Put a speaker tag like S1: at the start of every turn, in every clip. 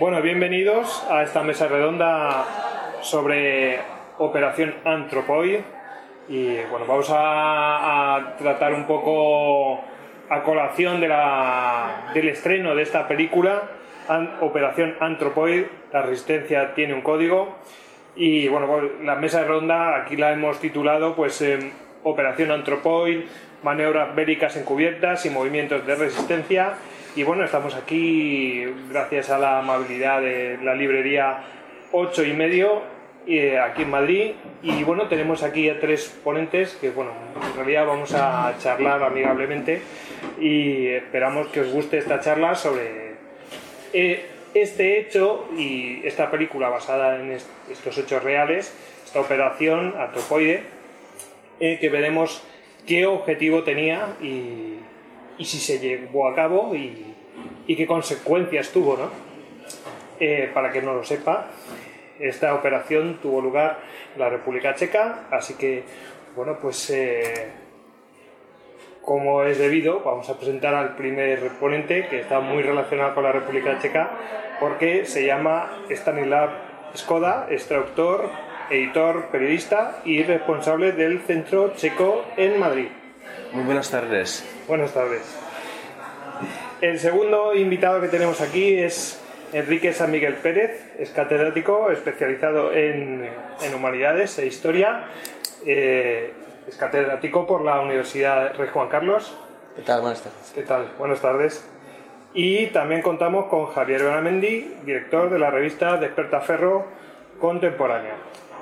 S1: Bueno, bienvenidos a esta mesa redonda sobre Operación Anthropoid. Y bueno, vamos a, tratar un poco a colación de la, del estreno de esta película, Operación Anthropoid, la resistencia tiene un código. Y bueno, pues, la mesa redonda aquí la hemos titulado pues em, Operación Anthropoid, maniobras bélicas encubiertas y movimientos de resistencia. Y bueno, estamos aquí gracias a la amabilidad de la librería 8 y medio eh, aquí en Madrid. Y bueno, tenemos aquí a tres ponentes que bueno, en realidad vamos a charlar amigablemente y esperamos que os guste esta charla sobre eh, este hecho y esta película basada en est- estos hechos reales, esta operación Antropoide, eh, que veremos qué objetivo tenía y, y si se llevó a cabo y qué consecuencias tuvo, ¿no? Eh, para que no lo sepa, esta operación tuvo lugar en la República Checa, así que, bueno, pues eh, como es debido, vamos a presentar al primer ponente que está muy relacionado con la República Checa porque se llama Stanislav Skoda, extractor, editor, periodista y responsable del Centro Checo en Madrid.
S2: Muy buenas tardes.
S1: Buenas tardes. El segundo invitado que tenemos aquí es Enrique San Miguel Pérez, es catedrático especializado en, en humanidades e historia. Eh, es catedrático por la Universidad Rey Juan Carlos.
S2: ¿Qué tal? Buenas tardes.
S1: ¿Qué tal? Buenas tardes. Y también contamos con Javier Benamendi, director de la revista Despertaferro Contemporánea.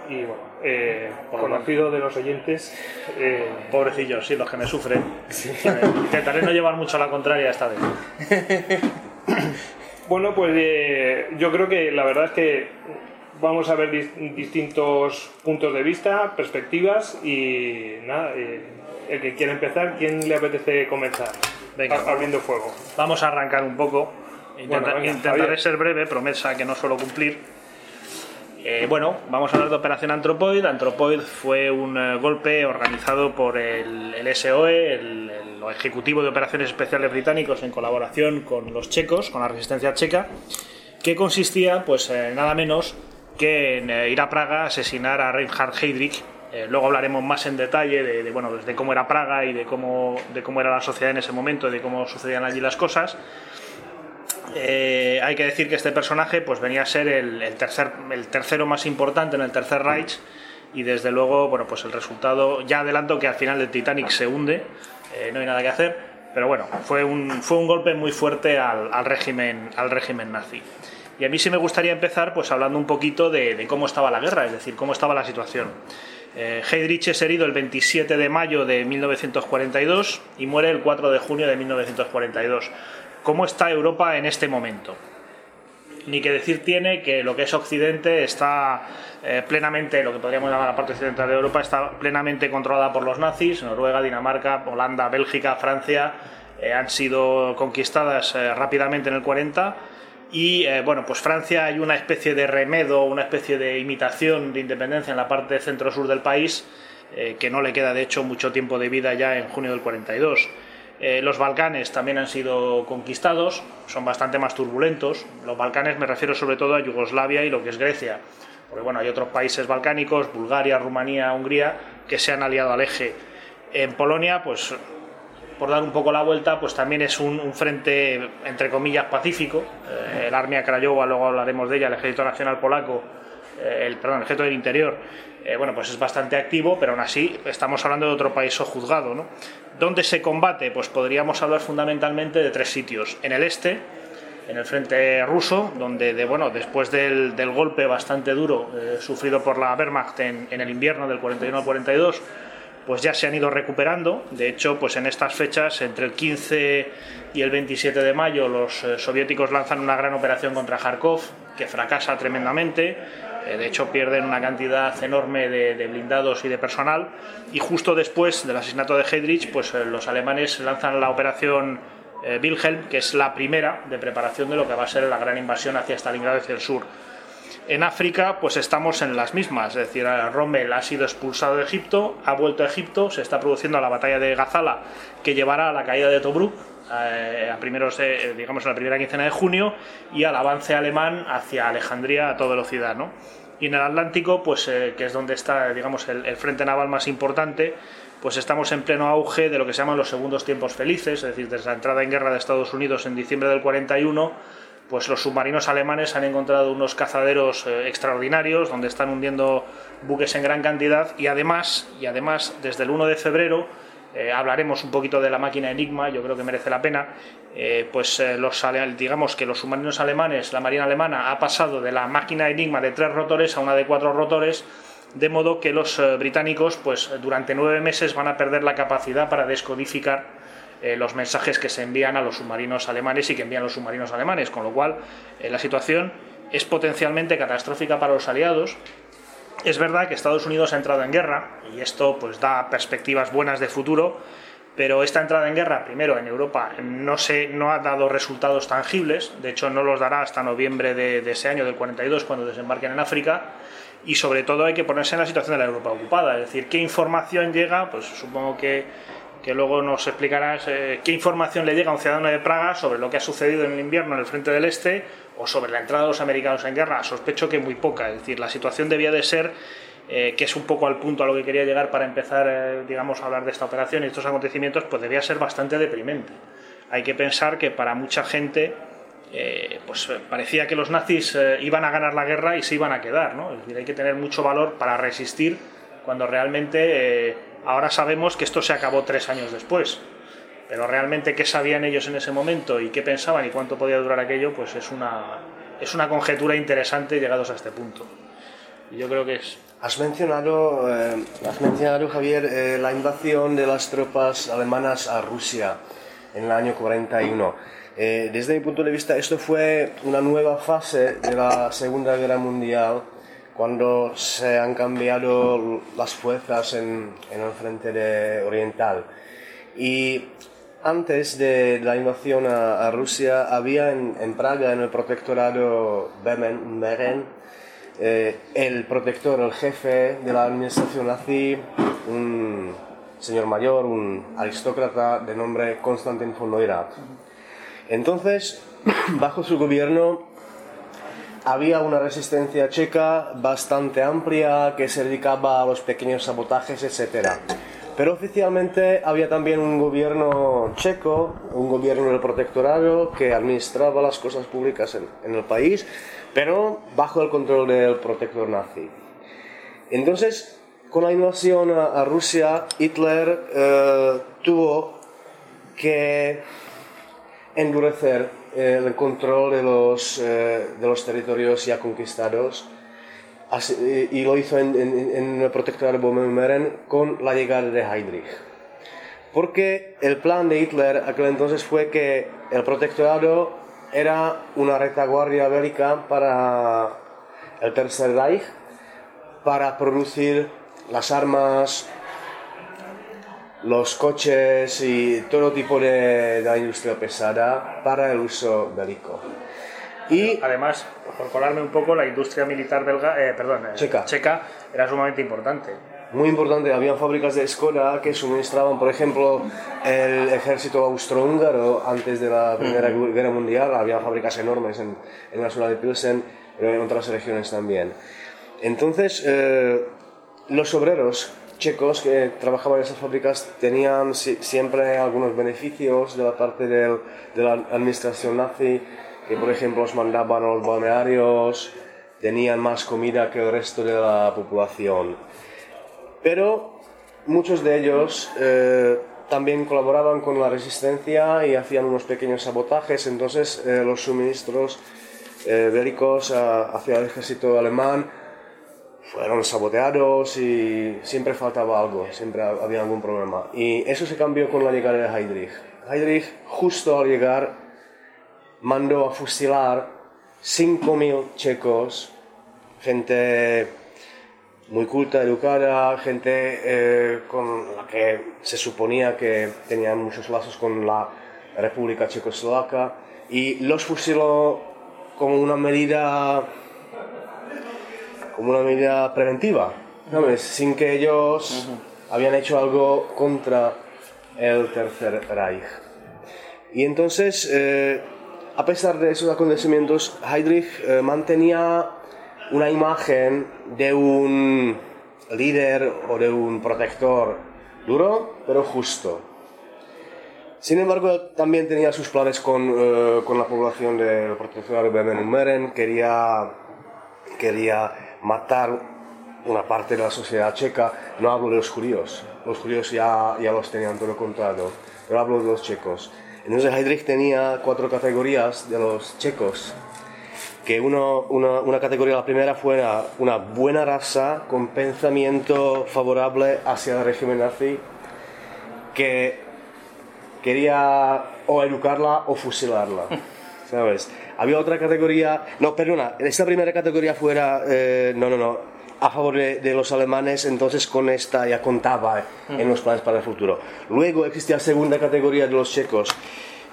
S1: Y bueno, eh, conocido de los oyentes. eh,
S3: Pobrecillos, sí, los que me sufren. Intentaré no llevar mucho a la contraria esta vez.
S1: Bueno, pues eh, yo creo que la verdad es que vamos a ver dis- distintos puntos de vista, perspectivas y nada, eh, el que quiera empezar, ¿quién le apetece comenzar?
S3: Venga.
S1: A- abriendo fuego.
S3: Vamos a arrancar un poco. Intenta-
S1: Bueno, venga,
S3: intentaré
S1: Javier.
S3: ser breve, promesa que no suelo cumplir. Eh, bueno, vamos a hablar de Operación Anthropoid. Anthropoid fue un eh, golpe organizado por el, el SOE, el, Ejecutivo de Operaciones Especiales Británicos, en colaboración con los checos, con la resistencia checa, que consistía, pues, eh, nada menos que en ir a Praga a asesinar a Reinhard Heydrich. Luego hablaremos más en detalle de, bueno, de cómo era Praga y de cómo, de cómo era la sociedad en ese momento, de cómo sucedían allí las cosas. Eh, hay que decir que este personaje pues venía a ser el, tercer, el tercero más importante en el tercer Reich. Y desde luego bueno pues el resultado ya adelanto que al final el Titanic se hunde eh, no hay nada que hacer. Pero bueno fue un, fue un golpe muy fuerte al, régimen al régimen nazi. Y a mí sí me gustaría empezar pues hablando un poquito de, de cómo estaba la guerra es decir cómo estaba la situación. Eh, Heydrich es herido el 27 de mayo de 1942 y muere el 4 de junio de 1942 ¿Cómo está Europa en este momento? Ni que decir tiene que lo que es Occidente está eh, plenamente, lo que podríamos llamar la parte occidental de Europa, está plenamente controlada por los nazis. Noruega, Dinamarca, Holanda, Bélgica, Francia eh, han sido conquistadas eh, rápidamente en el 40. Y eh, bueno, pues Francia hay una especie de remedo, una especie de imitación de independencia en la parte centro-sur del país, que no le queda de hecho mucho tiempo de vida ya en junio del 42. Eh, los Balcanes también han sido conquistados, son bastante más turbulentos. Los Balcanes me refiero sobre todo a Yugoslavia y lo que es Grecia, porque bueno, hay otros países balcánicos, Bulgaria, Rumanía, Hungría, que se han aliado al eje. En Polonia, pues por dar un poco la vuelta, pues también es un, frente, entre comillas, pacífico. Eh, el Armia Krajowa, luego hablaremos de ella, el Ejército Nacional Polaco, el, perdón, el Ejército del Interior, eh, bueno, pues es bastante activo, pero aún así estamos hablando de otro país sojuzgado, ¿no? ¿Dónde se combate? Pues podríamos hablar fundamentalmente de tres sitios. En el este, en el frente ruso, donde de, bueno, después del, del golpe bastante duro eh, sufrido por la Wehrmacht en, en el invierno del 41 al 42, pues ya se han ido recuperando. De hecho, pues en estas fechas, entre el 15 y el 27 de mayo, los eh, soviéticos lanzan una gran operación contra Kharkov, que fracasa tremendamente. Eh, de hecho, pierden una cantidad enorme de, blindados y de personal. Y justo después del asesinato de Heydrich, pues eh, los alemanes lanzan la operación eh, Wilhelm, que es la primera de preparación de lo que va a ser la gran invasión hacia Stalingrado hacia el sur. En África, pues estamos en las mismas, es decir, Rommel ha sido expulsado de Egipto, ha vuelto a Egipto, se está produciendo la batalla de Gazala, que llevará a la caída de Tobruk, a primeros, de, digamos, en la primera quincena de junio y al avance alemán hacia Alejandría a toda velocidad, ¿no? Y en el Atlántico, pues, eh, que es donde está, digamos, el, el frente naval más importante, pues estamos en pleno auge de lo que se llaman los segundos tiempos felices, es decir, desde la entrada en guerra de Estados Unidos en diciembre del 41, pues los submarinos alemanes han encontrado unos cazaderos eh, extraordinarios donde están hundiendo buques en gran cantidad y además, y además desde el 1 de febrero eh, hablaremos un poquito de la máquina Enigma, yo creo que merece la pena. Eh, pues los, digamos que los submarinos alemanes, la marina alemana ha pasado de la máquina Enigma de tres rotores a una de cuatro rotores de modo que los eh, británicos pues durante nueve meses van a perder la capacidad para descodificar eh, los mensajes que se envían a los submarinos alemanes y que envían los submarinos alemanes, con lo cual eh, la situación es potencialmente catastrófica para los aliados. Es verdad que Estados Unidos ha entrado en guerra y esto pues da perspectivas buenas de futuro, pero esta entrada en guerra, primero en Europa, no, se, no ha dado resultados tangibles, de hecho no los dará hasta noviembre de, de ese año, del 42, cuando desembarquen en África, y sobre todo hay que ponerse en la situación de la Europa ocupada, es decir, qué información llega, pues supongo que, que luego nos explicarás eh, qué información le llega a un ciudadano de Praga sobre lo que ha sucedido en el invierno en el frente del Este o sobre la entrada de los americanos en guerra. Sospecho que muy poca, es decir, la situación debía de ser, eh, que es un poco al punto a lo que quería llegar para empezar, eh, digamos, a hablar de esta operación y estos acontecimientos, pues debía ser bastante deprimente. Hay que pensar que para mucha gente pues parecía que los nazis iban a ganar la guerra y se iban a quedar. ¿no? Es decir, hay que tener mucho valor para resistir cuando realmente ahora sabemos que esto se acabó tres años después. Pero realmente qué sabían ellos en ese momento y qué pensaban y cuánto podía durar aquello, pues es una, es una conjetura interesante llegados a este punto. Y yo creo que es...
S2: Has mencionado, has mencionado Javier, la invasión de las tropas alemanas a Rusia en el año 41. Eh, desde mi punto de vista, esto fue una nueva fase de la Segunda Guerra Mundial, cuando se han cambiado las fuerzas en, el frente oriental. Y antes de la invasión a, Rusia, había en, Praga, en el protectorado Beren, eh, el protector, el jefe de la administración nazi, un señor mayor, un aristócrata de nombre Konstantin von Neurath. Entonces, bajo su gobierno había una resistencia checa bastante amplia que se dedicaba a los pequeños sabotajes, etc. Pero oficialmente había también un gobierno checo, un gobierno del protectorado que administraba las cosas públicas en, el país, pero bajo el control del protector nazi. Entonces, con la invasión a, Rusia, Hitler eh, tuvo que endurecer el control de los, eh, de los territorios ya conquistados y lo hizo en, en, el protectorado de Bohemia con la llegada de Heydrich. Porque el plan de Hitler aquel entonces fue que el protectorado era una retaguardia bélica para el Tercer Reich, para producir las armas, los coches y todo tipo de, de industria pesada para el uso bélico.
S3: Y además, por colarme un poco, la industria militar belga, eh, perdón, eh, checa. checa era sumamente importante.
S2: Muy importante, había fábricas de escuela que suministraban, por ejemplo, el ejército austrohúngaro antes de la Primera Guerra Mundial, había fábricas enormes en, en la zona de Pilsen, pero en otras regiones también. Entonces, eh, los obreros checos que trabajaban en esas fábricas tenían siempre algunos beneficios de la parte de la administración nazi, que por ejemplo los mandaban a los balnearios, tenían más comida que el resto de la población. Pero muchos de ellos eh, también colaboraban con la resistencia y hacían unos pequeños sabotajes, entonces eh, los suministros eh, bélicos hacia el ejército alemán fueron saboteados y siempre faltaba algo, siempre había algún problema. Y eso se cambió con la llegada de Heydrich. Heydrich, justo al llegar, mandó a fusilar 5.000 checos, gente muy culta, educada, gente eh, con la que se suponía que tenían muchos lazos con la República Checoslovaca, y los fusiló como una medida como una medida preventiva, sin que ellos habían hecho algo contra el Tercer Reich. Y entonces, eh, a pesar de esos acontecimientos, Heydrich eh, mantenía una imagen de un líder o de un protector duro, pero justo. Sin embargo, también tenía sus planes con, eh, con la población del protectorado de Meren. Quería, quería matar una parte de la sociedad checa. No hablo de los judíos, los judíos ya, ya los tenían todo contado, pero hablo de los checos. Entonces Heydrich tenía cuatro categorías de los checos. Que uno, una, una, categoría, la primera fue una, buena raza con pensamiento favorable hacia el régimen nazi, que quería o educarla o fusilarla. ¿Sabes? Había otra categoría, no, perdona, esta primera categoría fuera, eh, no, no, no, a favor de, los alemanes, entonces con esta ya contaba en los planes para el futuro. Luego existía la segunda categoría de los checos,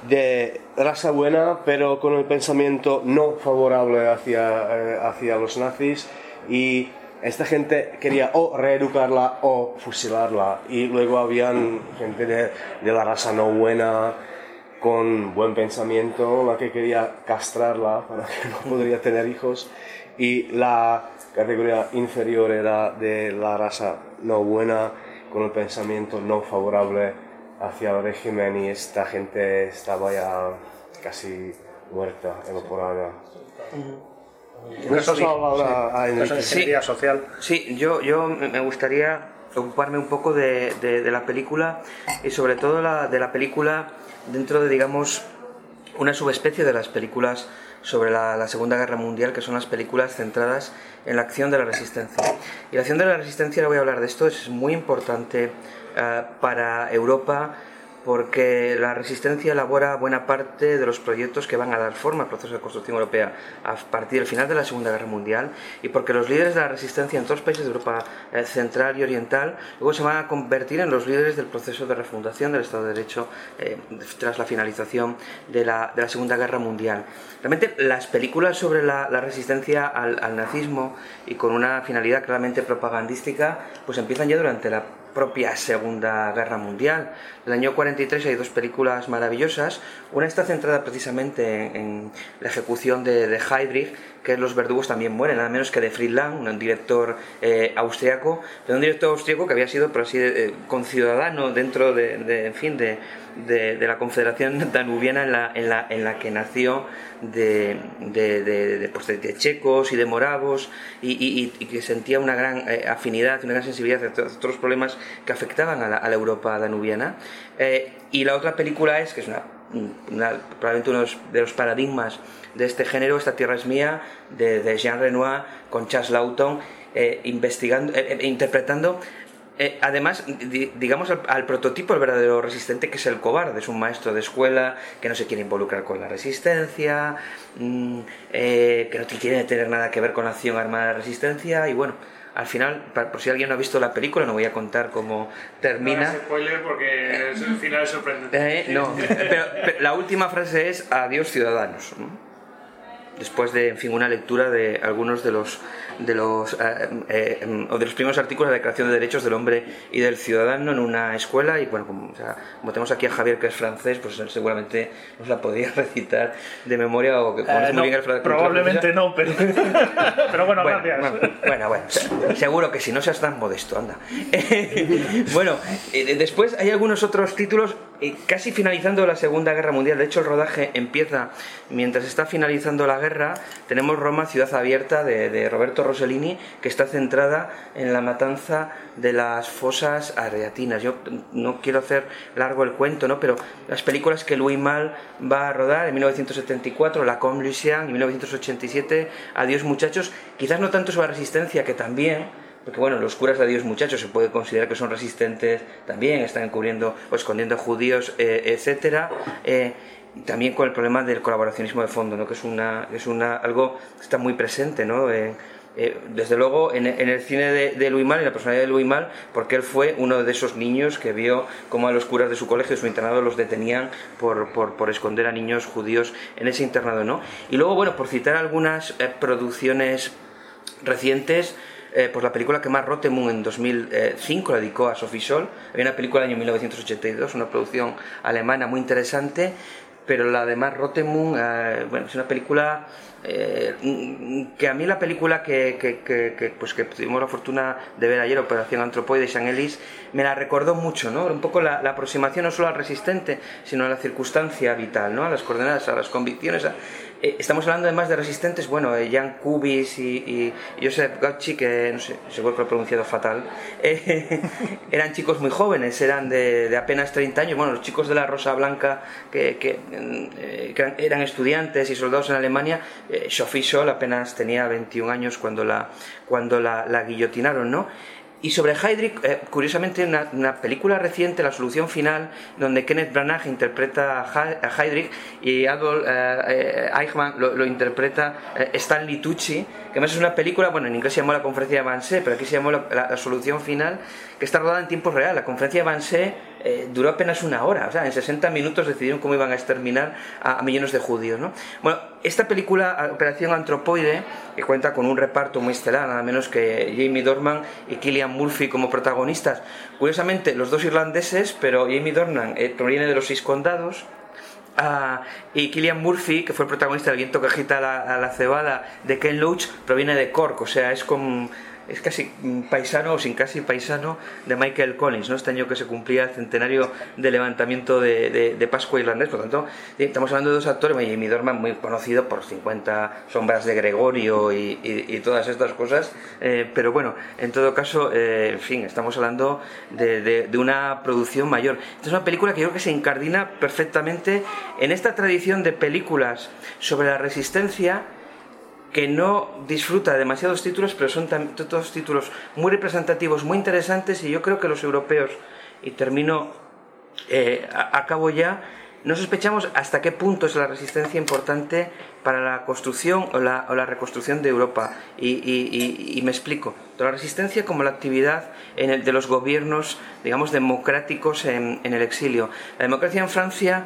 S2: de raza buena, pero con el pensamiento no favorable hacia, eh, hacia los nazis y esta gente quería o reeducarla o fusilarla y luego habían gente de, de la raza no buena con buen pensamiento, la que quería castrarla para que no podría tener hijos. Y la categoría inferior era de la raza no buena, con el pensamiento no favorable hacia el régimen y esta gente estaba ya casi muerta, evaporada.
S3: Eso sí, social.
S4: Sí, yo, yo me gustaría ocuparme un poco de, de, la película y sobre todo la, de la película dentro de, digamos, una subespecie de las películas sobre la, Segunda Guerra Mundial, que son las películas centradas en la acción de la resistencia. Y la acción de la resistencia, le voy a hablar de esto, es muy importante eh, para Europa porque la resistencia elabora buena parte de los proyectos que van a dar forma al proceso de construcción europea a partir del final de la Segunda Guerra Mundial y porque los líderes de la resistencia en todos los países de Europa eh, central y oriental luego se van a convertir en los líderes del proceso de refundación del Estado de Derecho eh, tras la finalización de la, de la, Segunda Guerra Mundial. Realmente las películas sobre la, resistencia al, al nazismo y con una finalidad claramente propagandística pues empiezan ya durante la propia Segunda Guerra Mundial. En el año 43 hay dos películas maravillosas. Una está centrada precisamente en, la ejecución de, de, Heydrich, que Los verdugos también mueren, nada menos que de Friedland, un director eh, austriaco, pero un director austriaco que había sido, por así, eh, conciudadano dentro de, en fin, de, de, la Confederación Danubiana en la, en la, en la que nació de, de, pues de, checos y de moravos y, que sentía una gran eh, afinidad, una gran sensibilidad a todos los problemas que afectaban a la, a la Europa danubiana. Eh, y la otra película es, que es una, probablemente uno de los paradigmas de este género, Esta tierra es mía, de, Jean Renoir con Charles Lawton, eh, investigando, interpretando eh, además, digamos al, prototipo, el verdadero resistente, que es el cobarde, es un maestro de escuela que no se quiere involucrar con la resistencia, mm, eh, que no tiene tener nada que ver con acción armada de resistencia, y bueno, al final, por si alguien no ha visto la película, no voy a contar cómo termina.
S1: No spoiler porque el final es sorprendente.
S4: Eh, no, pero, la última frase es adiós ciudadanos. Después de, en fin, una lectura de algunos de los de los, eh, eh, o de los primeros artículos de la Declaración de Derechos del Hombre y del Ciudadano en una escuela y bueno, como, tenemos aquí a Javier que es francés, pues seguramente nos la podría recitar de memoria o que
S3: conoce muy bien el francés. Probablemente no, pero, pero bueno, gracias.
S4: Bueno, bueno, seguro que si no seas tan modesto, anda. bueno, eh, después hay algunos otros títulos casi finalizando la Segunda Guerra Mundial. De hecho, el rodaje empieza mientras está finalizando la guerra. Tenemos Roma, ciudad abierta de, de Roberto Rossellini, que está centrada en la matanza de las fosas arreatinas. Yo no quiero hacer largo el cuento, ¿no? pero las películas que Louis Mal va a rodar en 1974, La Comme Lucien, en 1987, Adiós muchachos, quizás no tanto sobre la resistencia, que también, porque bueno, los curas de Adiós muchachos se puede considerar que son resistentes también, están encubriendo o escondiendo judíos, eh, etcétera. Eh, y también con el problema del colaboracionismo de fondo, ¿no? que es, una, es una, algo que está muy presente ¿no? Eh, eh, desde luego en, el cine de, de, Louis Mal, en la personalidad de Louis Mal, porque él fue uno de esos niños que vio cómo a los curas de su colegio, de su internado, los detenían por, por, esconder a niños judíos en ese internado, ¿no? Y luego, bueno, por citar algunas eh, producciones recientes, eh, pues la película que más Rotemund en 2005 la dedicó a Sophie Scholl, había una película del año 1982, una producción alemana muy interesante, pero la de Mark Rotemund, eh, bueno, es una película eh, que a mí la película que, pues que tuvimos la fortuna de ver ayer, Operación Antropoide de Sean Ellis, me la recordó mucho, ¿no? Un poco la, la, aproximación no solo al resistente, sino a la circunstancia vital, ¿no? A las coordenadas, a las convicciones, a, eh, estamos hablando además de resistentes, bueno, eh, Jan Kubis y, y, Joseph Gauchi, que no sé, seguro que lo he pronunciado fatal, eh, eran chicos muy jóvenes, eran de, de, apenas 30 años. Bueno, los chicos de la Rosa Blanca, que, que, eh, que eran estudiantes y soldados en Alemania, eh, Sophie Scholl apenas tenía 21 años cuando la, cuando la, la guillotinaron, ¿no? Y sobre Heydrich, eh, curiosamente, una, una, película reciente, La Solución Final, donde Kenneth Branagh interpreta a Heydrich y Adolf eh, eh, Eichmann lo, lo interpreta eh, Stanley Tucci, que además es una película, bueno, en inglés se llamó La Conferencia de Wannsee, pero aquí se llamó la, la, la Solución Final, que está rodada en tiempo real. La Conferencia de Wannsee eh, duró apenas una hora, o sea, en 60 minutos decidieron cómo iban a exterminar a, a millones de judíos, ¿no? Bueno, esta película, Operación Antropoide, que cuenta con un reparto muy estelar, nada menos que Jamie Dornan y Killian Murphy como protagonistas. Curiosamente, los dos irlandeses, pero Jamie Dornan eh, proviene de los seis condados, Uh, y Killian Murphy, que fue el protagonista del viento que agita la, la cebada de Ken Loach, proviene de Cork, o sea, es como es casi paisano o sin casi paisano de Michael Collins, ¿no? este año que se cumplía el centenario del levantamiento de, de, Pascua irlandés. Por tanto, estamos hablando de dos actores, Jamie Dorman, muy conocido por 50 sombras de Gregorio y, todas estas cosas, eh, pero bueno, en todo caso, eh, en fin, estamos hablando de, de, una producción mayor. Esta es una película que yo creo que se incardina perfectamente en esta tradición de películas sobre la resistencia que no disfruta de demasiados títulos, pero son todos títulos muy representativos, muy interesantes, y yo creo que los europeos, y termino, eh, acabo ya, no sospechamos hasta qué punto es la resistencia importante para la construcción o la, reconstrucción de Europa. Y, me explico. La resistencia como la actividad de los gobiernos, digamos, democráticos en, en el exilio. La democracia en Francia,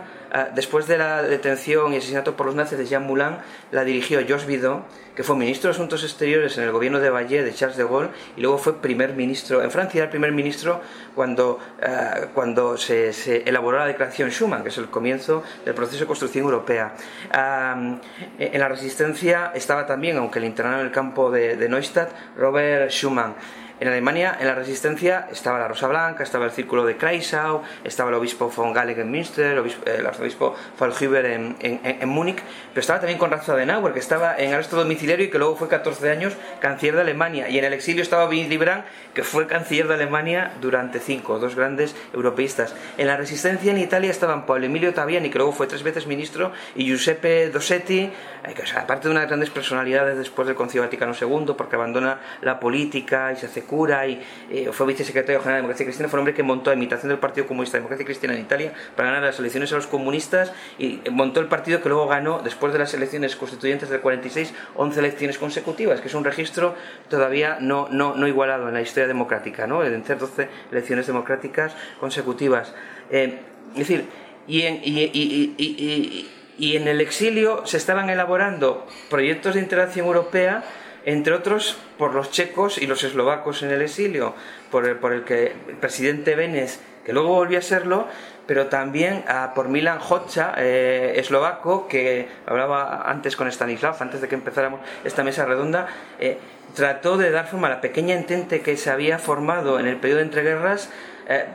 S4: después de la detención y asesinato por los nazis de Jean Moulin, la dirigió Georges Bidault, que fue ministro de Asuntos Exteriores en el gobierno de Valle de Charles de Gaulle y luego fue primer ministro. En Francia era el primer ministro cuando, uh, cuando se, se, elaboró la declaración Schuman, que es el comienzo del proceso de construcción europea. Uh, en la resistencia estaba también, aunque le internaron en el campo de, de Neustadt, Robert Schumann. En Alemania, en la resistencia, estaba la Rosa Blanca, estaba el Círculo de Kreisau, estaba el obispo von Gallig en Münster, el, obispo, el arzobispo Fallhuber en, en, en, Múnich, pero estaba también Konrad Adenauer, que estaba en arresto domiciliario y que luego fue 14 años canciller de Alemania. Y en el exilio estaba Willy Brandt, que fue canciller de Alemania durante cinco, dos grandes europeístas. En la resistencia en Italia estaban Paolo Emilio Taviani, que luego fue tres veces ministro, y Giuseppe Dossetti, que, o sea, aparte de unas grandes personalidades después del Concilio Vaticano II, porque abandona la política y se hace eh, fue vicesecretario general de Democracia Cristiana, fue un hombre que montó a imitación del Partido Comunista de Democracia Cristiana en Italia para ganar las elecciones a los comunistas y montó el partido que luego ganó, después de las elecciones constituyentes del 46, 11 elecciones consecutivas, que es un registro todavía no, no, no igualado en la historia democrática, ¿no? en ser 12 elecciones democráticas consecutivas. Eh, es decir, y, en, y, y, y, y en el exilio se estaban elaborando proyectos de integración europea entre otros por los checos y los eslovacos en el exilio, por el, que el presidente Benes, que luego volvió a serlo, pero también por Milan Hoxha, eh, eslovaco, que hablaba antes con Stanislav, antes de que empezáramos esta mesa redonda, eh, trató de dar forma a la pequeña entente que se había formado en el periodo de entreguerras eh,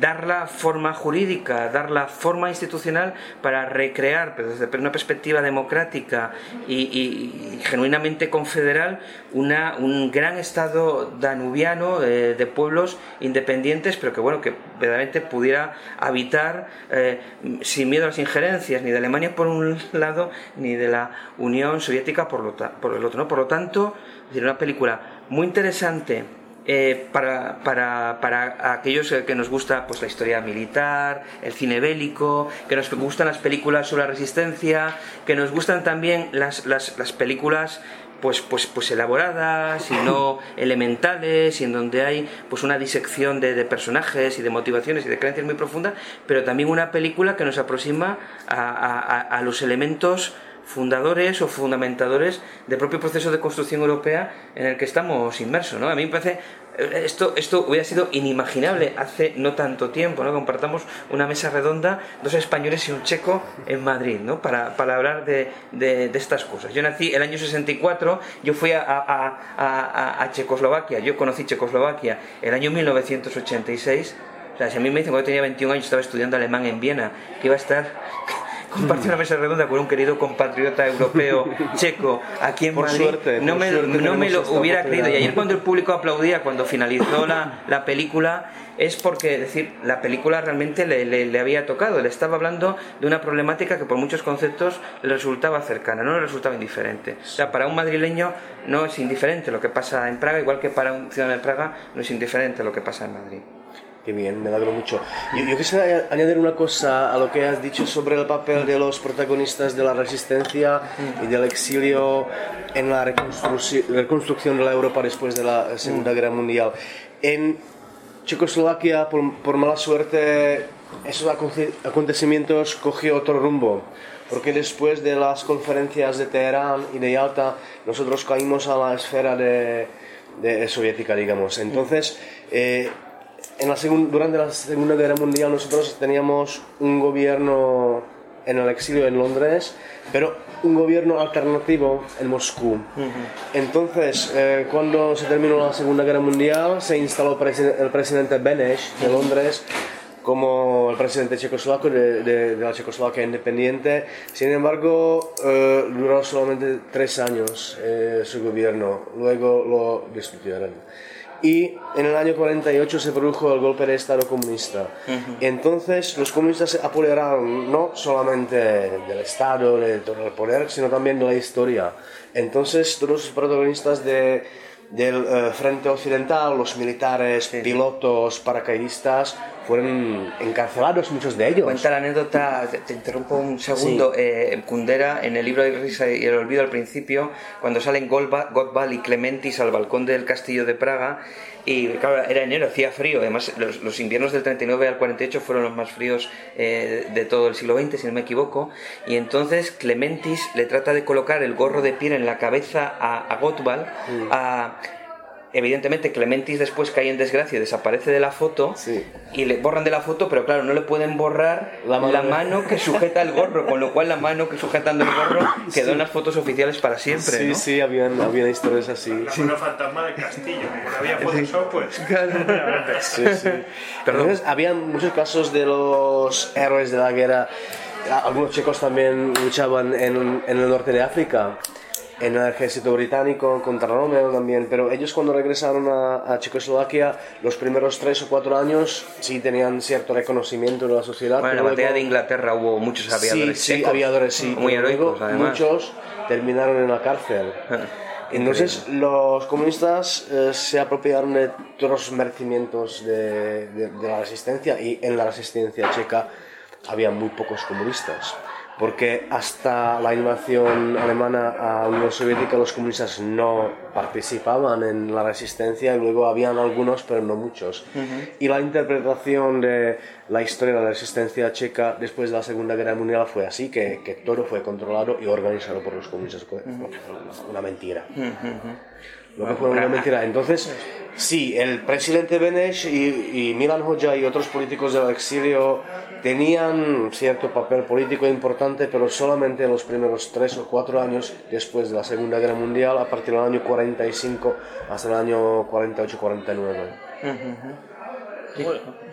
S4: dar la forma jurídica, dar la forma institucional para recrear, desde una perspectiva democrática y, genuinamente confederal, una, un gran estado danubiano de, de, pueblos independientes, pero que bueno, que verdaderamente pudiera habitar eh, sin miedo a las injerencias ni de Alemania por un lado, ni de la Unión Soviética por, lo, el otro. ¿no? Por lo tanto, es una película muy interesante eh, para, para, para, aquellos que nos gusta pues, la historia militar, el cine bélico, que nos gustan las películas sobre la resistencia, que nos gustan también las, las, las películas pues, pues, pues elaboradas y no elementales y en donde hay pues una disección de, de, personajes y de motivaciones y de creencias muy profundas, pero también una película que nos aproxima a, a, a los elementos fundadores o fundamentadores del propio proceso de construcción europea en el que estamos inmersos. ¿no? A mí me parece eh, esto, esto hubiera sido inimaginable hace no tanto tiempo, ¿no? Compartamos una mesa redonda, dos españoles y un checo en Madrid, ¿no? Para, para hablar de, de, estas cosas. Yo nací el año 64, yo fui a, a, a, a Checoslovaquia, yo conocí Checoslovaquia el año 1986. O sea, si a mí me dicen cuando tenía 21 años estaba estudiando alemán en Viena, que iba a estar compartir una mesa redonda con un querido compatriota europeo checo aquí en Madrid, no, me, no me, lo hubiera creído. Y ayer cuando el público aplaudía cuando finalizó la, la película, es porque, decir, la película realmente le, le, había tocado. Le estaba hablando de una problemática que por muchos conceptos le resultaba cercana, no le resultaba indiferente. O sea, para un madrileño no es indiferente lo que pasa en Praga, igual que para un ciudadano de Praga no es indiferente lo que pasa en Madrid.
S2: Qué bien, me alegro mucho. Yo, yo, quisiera añadir una cosa a lo que has dicho sobre el papel de los protagonistas de la resistencia y del exilio en la reconstrucción de la Europa después de la Segunda Guerra Mundial. En Checoslovaquia, por, por mala suerte, esos acontecimientos cogió otro rumbo porque después de las conferencias de Teherán y de Yalta, nosotros caímos a la esfera de, de soviética, digamos. Entonces, eh, en la durante la Segunda Guerra Mundial nosotros teníamos un gobierno en el exilio en Londres, pero un gobierno alternativo en Moscú. Entonces, eh, cuando se terminó la Segunda Guerra Mundial, se instaló el presidente Beneš de Londres como el presidente checoslovaco de, la Checoslovaquia independiente. Sin embargo, eh, duró solamente tres años eh, su gobierno, luego lo destituyeron y en el año 48 se produjo el golpe de Estado comunista. Entonces los comunistas se apoderaron no solamente del Estado, de todo el poder, sino también de la historia. Entonces todos los protagonistas de, del eh, frente occidental, los militares, pilotos, paracaidistas, fueron encarcelados muchos de ellos.
S4: Cuenta la anécdota, te, interrumpo un segundo, eh, Kundera en el libro de Risa y el olvido al principio, cuando salen Gottwald y Clementis al balcón del castillo de Praga, y claro, era enero, hacía frío, además los, inviernos del 39 al 48 fueron los más fríos eh, de todo el siglo XX, si no me equivoco, y entonces Clementis le trata de colocar el gorro de piel en la cabeza a, a Gottwald, mm. a evidentemente Clementis después cae en desgracia, desaparece de la foto y le borran de la foto, pero claro, no le pueden borrar la mano, que sujeta el gorro, con lo cual la mano que sujetando el gorro quedó en las fotos oficiales para siempre.
S2: Sí, sí, había, había historias así.
S3: La mano fantasma del castillo, como había Photoshop, pues.
S2: sí, sí. Pero entonces, había muchos casos de los héroes de la guerra. Algunos chicos también luchaban en, en el norte de África en el ejército británico contra Romeo también, pero ellos cuando regresaron a, Checoslovaquia, los primeros tres o cuatro años sí tenían cierto reconocimiento de la sociedad.
S4: Bueno, en la batalla de Inglaterra hubo muchos aviadores.
S2: Sí, sí aviadores, sí.
S4: Muy heroicos.
S2: Muchos terminaron en la cárcel. Entonces los comunistas eh, se apropiaron de todos los merecimientos de, de la resistencia y en la resistencia checa había muy pocos comunistas porque hasta la invasión alemana a la Unión Soviética los comunistas no participaban en la resistencia y luego habían algunos pero no muchos. Y la interpretación de la historia de la resistencia checa después de la Segunda Guerra Mundial fue así, que, que todo fue controlado y organizado por los comunistas. Una mentira. Lo que fue una mentira. Entonces, sí, el presidente Beneš y, y Milan Hoxha y otros políticos del exilio tenían cierto papel político importante, pero solamente en los primeros tres o cuatro años después de la Segunda Guerra Mundial, a partir del año 45 hasta el año 48-49.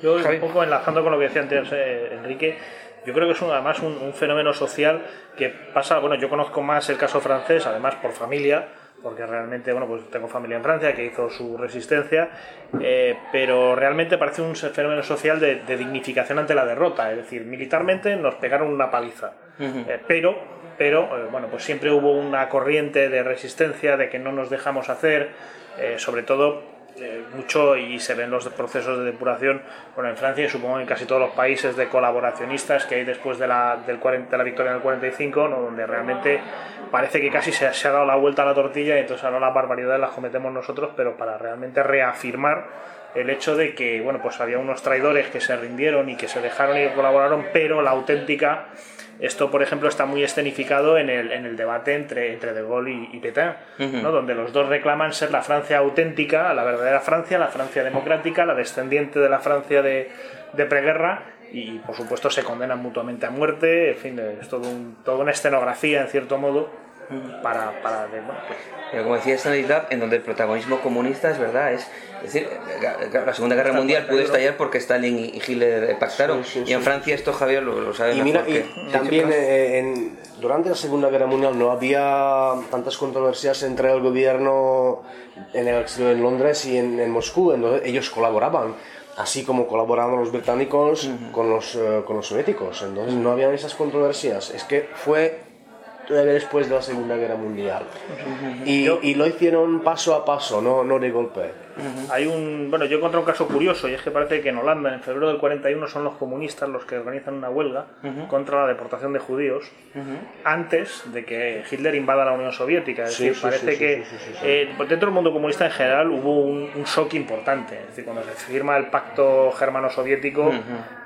S3: yo, un poco enlazando con lo que decía antes eh, Enrique, yo creo que es además un, fenómeno social que pasa, bueno, yo conozco más el caso francés, además por familia, porque realmente, bueno, pues tengo familia en Francia que hizo su resistencia, eh, pero realmente parece un fenómeno social de, dignificación ante la derrota, es decir, militarmente nos pegaron una paliza, eh, pero, pero eh, bueno, pues siempre hubo una corriente de resistencia, de que no nos dejamos hacer, sobre todo mucho y se ven los procesos de depuración bueno, en Francia y supongo en casi todos los países de colaboracionistas que hay después de la, del 40, de la victoria del 45, donde realmente parece que casi se, ha dado la vuelta a la tortilla y entonces ahora las barbaridades las cometemos nosotros, pero para realmente reafirmar el hecho de que bueno pues había unos traidores que se rindieron y que se dejaron y colaboraron pero la auténtica esto, por ejemplo, está muy escenificado en el, en el debate entre, entre De Gaulle y, y Pétain, ¿no? donde los dos reclaman ser la Francia auténtica, la verdadera Francia, la Francia democrática, la descendiente de la Francia de, de preguerra, y por supuesto se condenan mutuamente a muerte, en fin, es todo un, toda una escenografía, en cierto modo, para, para bueno, pues,
S4: Pero como decía Stanislav, en donde el protagonismo comunista es verdad, es, es decir, la- Segunda Guerra Mundial pudo estallar porque Stalin y Hitler pactaron.
S2: Sí, sí,
S4: y en. Francia esto Javier lo, lo sabe
S2: Y
S4: mejor
S2: mira,
S4: que-
S2: y también eh, en- durante la Segunda Guerra Mundial no había tantas controversias entre el gobierno en el en Londres y en, en Moscú, entonces ellos colaboraban, así como colaboraban los británicos con, los, eh, con los soviéticos, entonces no había esas controversias, es que fue después de la Segunda Guerra Mundial. Y, y lo hicieron paso a paso, no, no de golpe.
S3: Hay un, bueno, yo encontré un caso curioso y es que parece que en Holanda, en febrero del 41, son los comunistas los que organizan una huelga contra la deportación de judíos antes de que Hitler invada la Unión Soviética. Es
S2: Sí,
S3: decir,
S2: sí,
S3: parece
S2: sí, sí,
S3: que
S2: sí, sí, sí.
S3: eh, pues dentro del mundo comunista en general hubo un, un shock importante. Es decir, cuando se firma el pacto germano-soviético,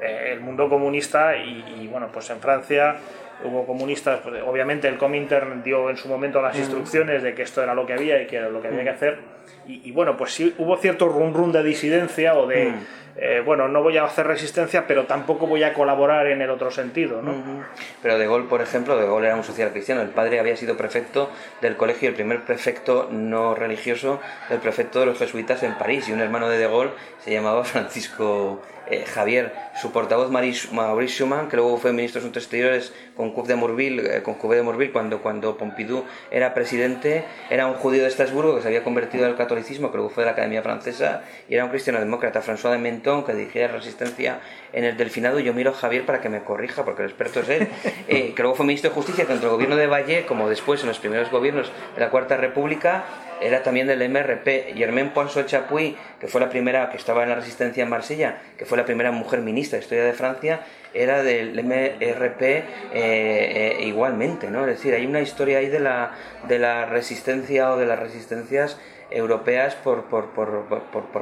S3: eh, el mundo comunista y, y, bueno, pues en Francia hubo comunistas, pues, obviamente el Comintern dio en su momento las instrucciones de que esto era lo que había y que era lo que había que hacer. Y, y, bueno, pues sí hubo cierto rum rum de disidencia o de, eh, bueno, no voy a hacer resistencia, pero tampoco voy a colaborar en el otro sentido, ¿no?
S4: Pero De Gaulle, por ejemplo, De Gaulle era un social cristiano. El padre había sido prefecto del colegio, el primer prefecto no religioso del prefecto de los jesuitas en París. Y un hermano de De Gaulle se llamaba Francisco eh, Javier. Su portavoz Maurice Schumann, que luego fue ministro de Asuntos Exteriores con Couve de Morville, eh, con Couve de Morville cuando, cuando Pompidou era presidente, era un judío de Estrasburgo que se había convertido al catolicismo, que luego fue de la Academia Francesa, y era un cristiano demócrata. François de Menton, que dirigía la resistencia en el Delfinado, y yo miro a Javier para que me corrija, porque el experto es él, eh, que luego fue ministro de Justicia contra el gobierno de Valle, como después en los primeros gobiernos de la Cuarta República, era también del MRP. Germaine Poinçot Chapuis, que fue la primera, que estaba en la resistencia en Marsella, que fue la primera mujer ministra de Historia de Francia, era del MRP eh, eh, igualmente, ¿no? Es decir, hay una historia ahí de la, de la resistencia o de las resistencias europeas por, por, por,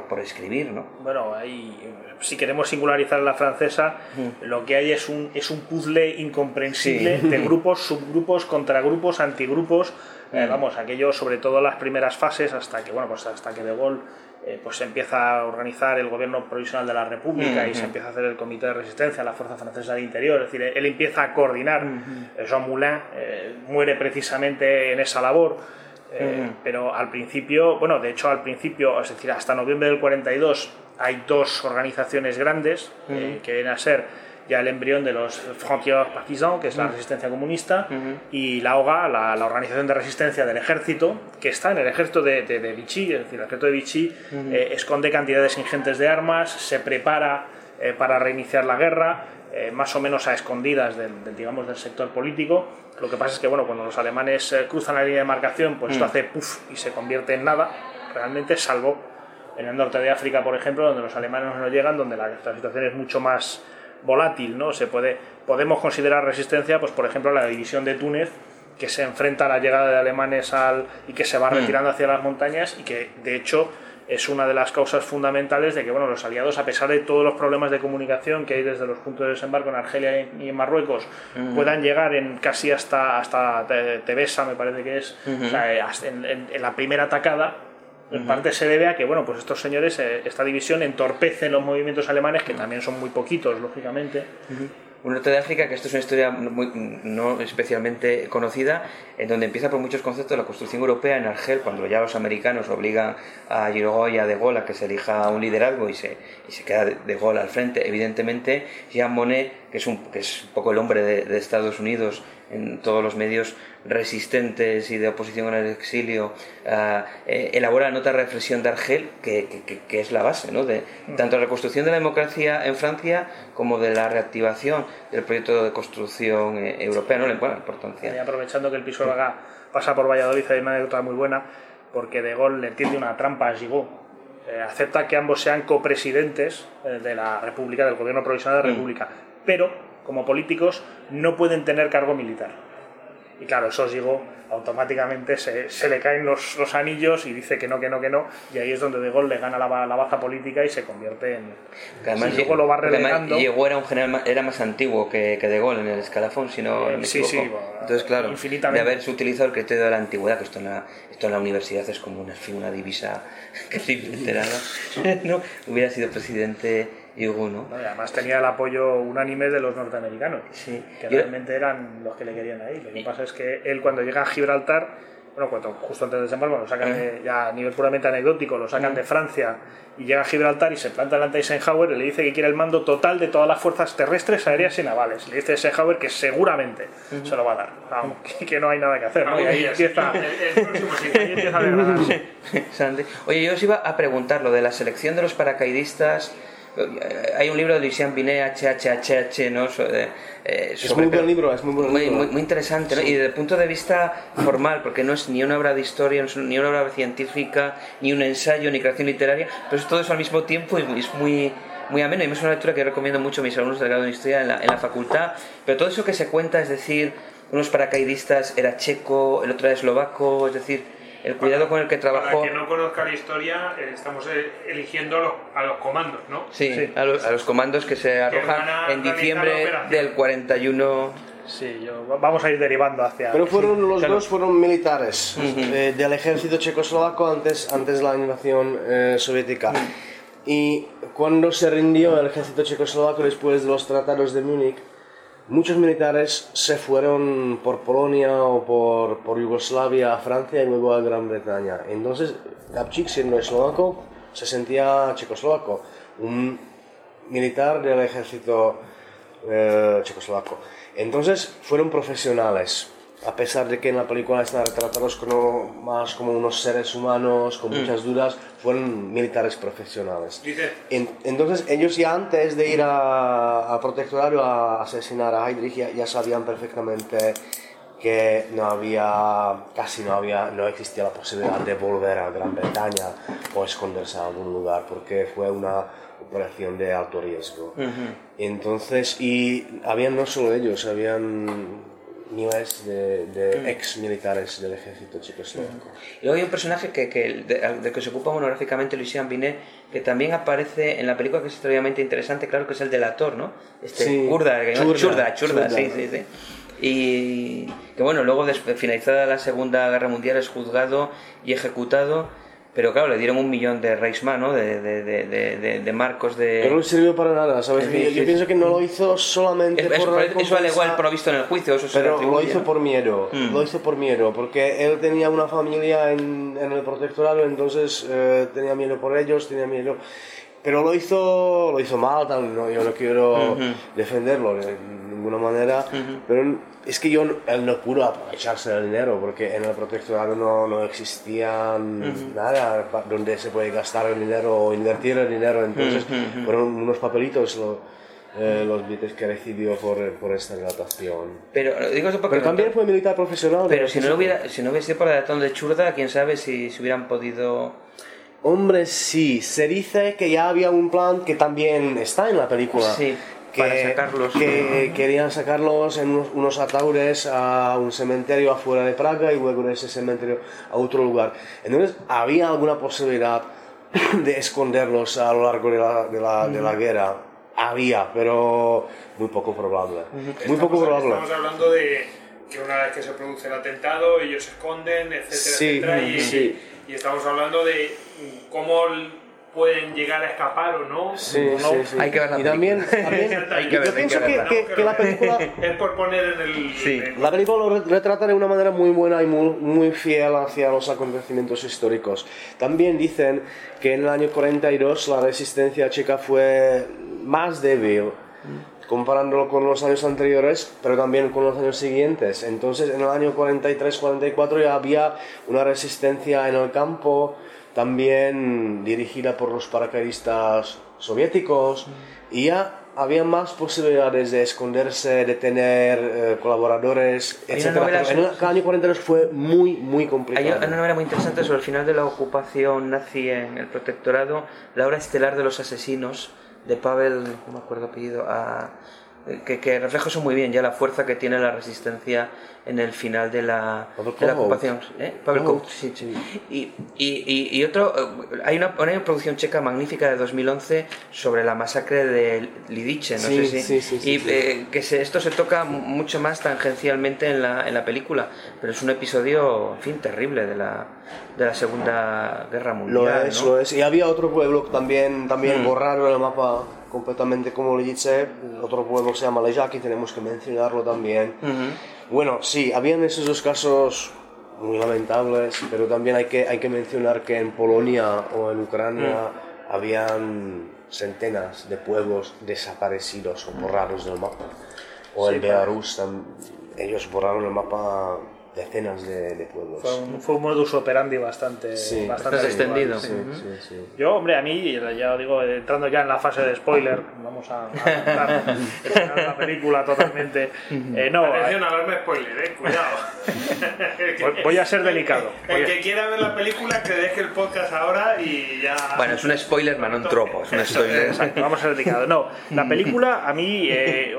S4: por, escribir, ¿no?
S3: Bueno, hay, si queremos singularizar la francesa, lo que hay es un, es un puzzle incomprensible
S4: Sí.
S3: de grupos, subgrupos, contragrupos, antigrupos. eh, vamos, aquello, sobre todo las primeras fases, hasta que, bueno, pues hasta que De Gaulle eh, pues se empieza a organizar el gobierno provisional de la República y se empieza a hacer el comité de resistencia, la Fuerza Francesa de Interior, es decir, él empieza a coordinar. Eh, Jean Moulin eh, muere precisamente en esa labor. Eh, Pero al principio, bueno, de hecho al principio, es decir, hasta noviembre del 42 hay dos organizaciones grandes que vienen a ser ya el embrión de los Frontiers Partisans, que es la resistencia comunista, y la OGA, la, la organización de resistencia del ejército, que está en el ejército de, de- de Vichy, es decir, el ejército de Vichy eh, esconde cantidades ingentes de armas, se prepara eh, para reiniciar la guerra, eh, más o menos a escondidas del, del, digamos, del sector político. Lo que pasa es que bueno, cuando los alemanes eh, cruzan la línea de marcación, pues esto hace puff y se convierte en nada, realmente, salvo en el norte de África, por ejemplo, donde los alemanes no llegan, donde la, la situación es mucho más volátil, ¿no? Se puede, podemos considerar resistencia, pues por ejemplo, la división de Túnez, que se enfrenta a la llegada de alemanes al, y que se va retirando hacia las montañas y que de hecho es una de las causas fundamentales de que bueno, los aliados, a pesar de todos los problemas de comunicación que hay desde los puntos de desembarco en Argelia y en Marruecos, puedan llegar en casi hasta, hasta Te- Tebesa, me parece que es, o sea, eh, hasta en, en- en la primera atacada, en parte se debe a que bueno, pues estos señores, eh, esta división entorpece los movimientos alemanes, que también son muy poquitos, lógicamente.
S4: Un norte de África, que esto es una historia muy- no especialmente conocida, en donde empieza por muchos conceptos la construcción europea en Argel, cuando ya los americanos obligan a Girogoy y a De Gaulle a que se elija un liderazgo y se, y se queda De De Gaulle al frente. Evidentemente, Jean Monnet, que es un, que es un poco el hombre de, de Estados Unidos en todos los medios resistentes y de oposición en el exilio, ah, eh, elabora la nota de reflexión de Argel, que, que- que- es la base ¿no? de tanto la reconstrucción de la democracia en Francia como de la reactivación del proyecto de construcción eh, europea. No le
S3: Y
S4: importancia.
S3: aprovechando que el piso Vaga pasa por Valladolid, hay una anécdota muy buena, porque De Gaulle le tiende una trampa a Gigot. Eh, acepta que ambos sean copresidentes eh, de la República, del gobierno provisional de la República, pero como políticos no pueden tener cargo militar. Y claro, eso Gigot automáticamente se, se le caen los, los, anillos y dice que no, que no, que no, y ahí es donde De Gaulle le gana la, la baza política y se convierte en...
S4: además, luego lo va relegando... Llegó era un general era más antiguo que, que De Gaulle en el escalafón, si no me
S3: sí, sí,
S4: Entonces, claro, de haberse utilizado el criterio de la antigüedad, que esto en la, esto en la universidad es como una, una divisa casi veterana, ¿no? hubiera sido presidente y ¿no?
S3: además tenía el apoyo unánime de los norteamericanos, sí. que realmente eran los que le querían ahí. Lo que pasa es que él cuando llega a Gibraltar, bueno, cuando, justo antes de desembarco, lo sacan ya a nivel puramente anecdótico, lo sacan de Francia y llega a Gibraltar y se planta delante de Eisenhower y le dice que quiere el mando total de todas las fuerzas terrestres, aéreas y navales. Le dice Eisenhower que seguramente se lo va a dar, Vamos, que, no hay nada que hacer. ¿no? Y ahí empieza, el, próximo empieza
S4: a Oye, yo os iba a preguntar lo de la selección de los paracaidistas hay un libro de Lucien Binet, HHHH, ¿no?
S2: Eh, es muy buen libro, es muy buen
S4: libro. Muy, muy interesante, ¿no? Y desde el punto de vista formal, porque no es ni una obra de historia, ni una obra científica, ni un ensayo, ni creación literaria, pero es todo eso al mismo tiempo y es muy muy ameno y es una lectura que recomiendo mucho a mis alumnos del grado de historia en la, en la facultad, pero todo eso que se cuenta, es decir, unos paracaidistas era checo, el otro era eslovaco, es decir, el cuidado con el que trabajó.
S1: Para que no conozca la historia, eh, estamos eh, eligiendo a los, comandos, ¿no?
S4: Sí, A, los, comandos que se arrojan en diciembre del 41.
S3: Sí, vamos a ir derivando hacia.
S2: Pero fueron los dos fueron militares eh, del ejército checoslovaco antes, antes de la invasión soviética. Y cuando se rindió el ejército checoslovaco después de los tratados de Múnich, muchos militares se fueron por Polonia o por, por, Yugoslavia a Francia y luego a Gran Bretaña. Entonces, Gabčík, siendo eslovaco, se sentía checoslovaco, un militar del ejército eh, checoslovaco. Entonces, fueron profesionales a pesar de que en la película están retratados como, más como unos seres humanos con mm. muchas dudas, fueron militares profesionales. entonces ellos ya antes de ir a, protectorado a asesinar a Heydrich ya, sabían perfectamente que no había, casi no había, no existía la posibilidad de volver a Gran Bretaña o esconderse en algún lugar, porque fue una operación de alto riesgo. Entonces, y habían no solo ellos, habían miles de, de ex militares del ejército checoslovaco.
S4: Y luego hay un personaje que, que de, que se ocupa monográficamente Lucien Binet, que también aparece en la película que es extremadamente interesante, claro que es el delator, ¿no? Este sí. Kurda, churda, churda, sí, sí, sí. Y que bueno, luego de finalizada la Segunda Guerra Mundial es juzgado y ejecutado pero claro, le dieron un millón de Reichsmann, ¿no? De, de, de, de, marcos de...
S2: Pero no sirvió para nada, ¿sabes? yo, pienso que no lo hizo solamente
S4: es,
S2: por...
S4: Eso al igual provisto en el juicio, eso
S2: Pero lo hizo por miedo, mm. lo hizo por miedo, porque él tenía una familia en, en el protectorado, entonces eh, tenía miedo por ellos, tenía miedo... Pero lo hizo, lo hizo mal, ¿no? yo no quiero defenderlo de ninguna manera, pero es que yo, él no pudo aprovecharse del dinero porque en el protectorado no, no existía nada donde se puede gastar el dinero o invertir el dinero. Entonces fueron unos papelitos eh, los billetes que recibió por, por esta dilatación.
S4: Pero, digo
S2: pero también fue militar profesional.
S4: Pero si no, hubiera, si no hubiese sido por la dilatación de Churda, quién sabe si, si hubieran podido...
S2: Hombre, sí, se dice que ya había un plan que también está en la película.
S4: Sí que, sacarlos.
S2: Que querían sacarlos en unos, unos, ataúdes a un cementerio afuera de Praga y luego de ese cementerio a otro lugar. Entonces, había alguna posibilidad de esconderlos a lo largo de la, de la, de la guerra. Había, pero muy poco probable. Muy poco probable.
S1: Estamos hablando de que una vez que se produce el atentado, ellos se esconden, etcétera, etcétera. Y, y estamos hablando de cómo pueden llegar a escapar o no.
S2: Sí, sí, sí.
S4: Hay que ver la
S2: y también, también
S1: hay que ver, yo pienso que, que, la película es por poner en el
S2: sí. la película lo retrata de una manera muy buena y muy, muy fiel hacia los acontecimientos históricos. También dicen que en el año 42 la resistencia checa fue más débil comparándolo con los años anteriores, pero también con los años siguientes. Entonces, en el año 43-44 ya había una resistencia en el campo, también dirigida por los paracaidistas soviéticos, y ya había más posibilidades de esconderse, de tener eh, colaboradores, etc. En el año 42 fue muy, muy complicado.
S4: Hay una novela muy interesante sobre el final de la ocupación nazi en el protectorado, la hora estelar de los asesinos, de Pavel, no me acuerdo apellido, a que, que refleja eso muy bien ya la fuerza que tiene la resistencia en el final de la, de la ocupación. ¿eh? Pavel Kout, sí. Y, y, y, otro, eh, hay una, una, producción checa magnífica de 2011 sobre la masacre de Lidice, no sé si. y eh, que se, esto se toca mucho más tangencialmente en la, en la película, pero es un episodio, en fin, terrible de la, de la Segunda Guerra Mundial.
S2: Lo es, lo es. Y había otro pueblo también, también mm. borraron el mapa completamente como le dice, otro pueblo se llama Lejaki, tenemos que mencionarlo también. Bueno, sí, habían esos dos casos muy lamentables, pero también hay que, hay que mencionar que en Polonia o en Ucrania mm. habían centenas de pueblos desaparecidos o borrados del mapa. O en Belarus, ellos borraron el mapa decenas de, pueblos.
S3: Fue un, fue un, modus operandi bastante, bastante
S4: extendido.
S3: Yo, hombre, a mí, ya digo, entrando ya en la fase de spoiler, vamos a, a la película totalmente.
S1: Eh, no, Atención a verme spoiler, eh, cuidado.
S3: voy, a ser delicado.
S1: El, que quiera ver la película, que deje el podcast ahora y ya.
S4: Bueno, es un spoiler, pero no un tropo. Es un spoiler.
S3: Exacto, vamos a ser delicados. No, la película a mí eh,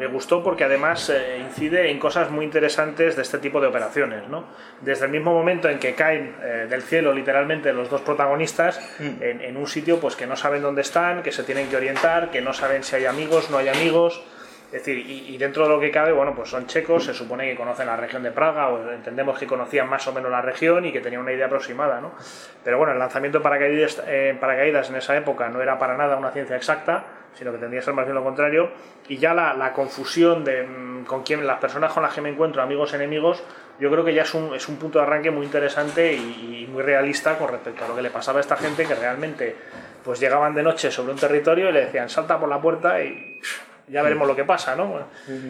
S3: me gustó porque además eh, incide en cosas muy interesantes de este tipo de operaciones. ¿no? Desde el mismo momento en que caen eh, del cielo literalmente los dos protagonistas mm. en, un sitio pues que no saben dónde están, que se tienen que orientar, que no saben si hay amigos, no hay amigos. Es decir, y, dentro de lo que cabe, bueno, pues son checos, se supone que conocen la región de Praga, o entendemos que conocían más o menos la región y que tenían una idea aproximada, ¿no? Pero bueno, el lanzamiento de paracaídas, eh, paracaídas en esa época no era para nada una ciencia exacta, sino que tendría que ser más bien lo contrario. Y ya la, la confusión de mm, con quién, las personas con las que me encuentro, amigos, enemigos, yo creo que ya es un, es un punto de arranque muy interesante y, muy realista con respecto a lo que le pasaba a esta gente que realmente pues llegaban de noche sobre un territorio y le decían salta por la puerta y ya veremos lo que pasa, ¿no?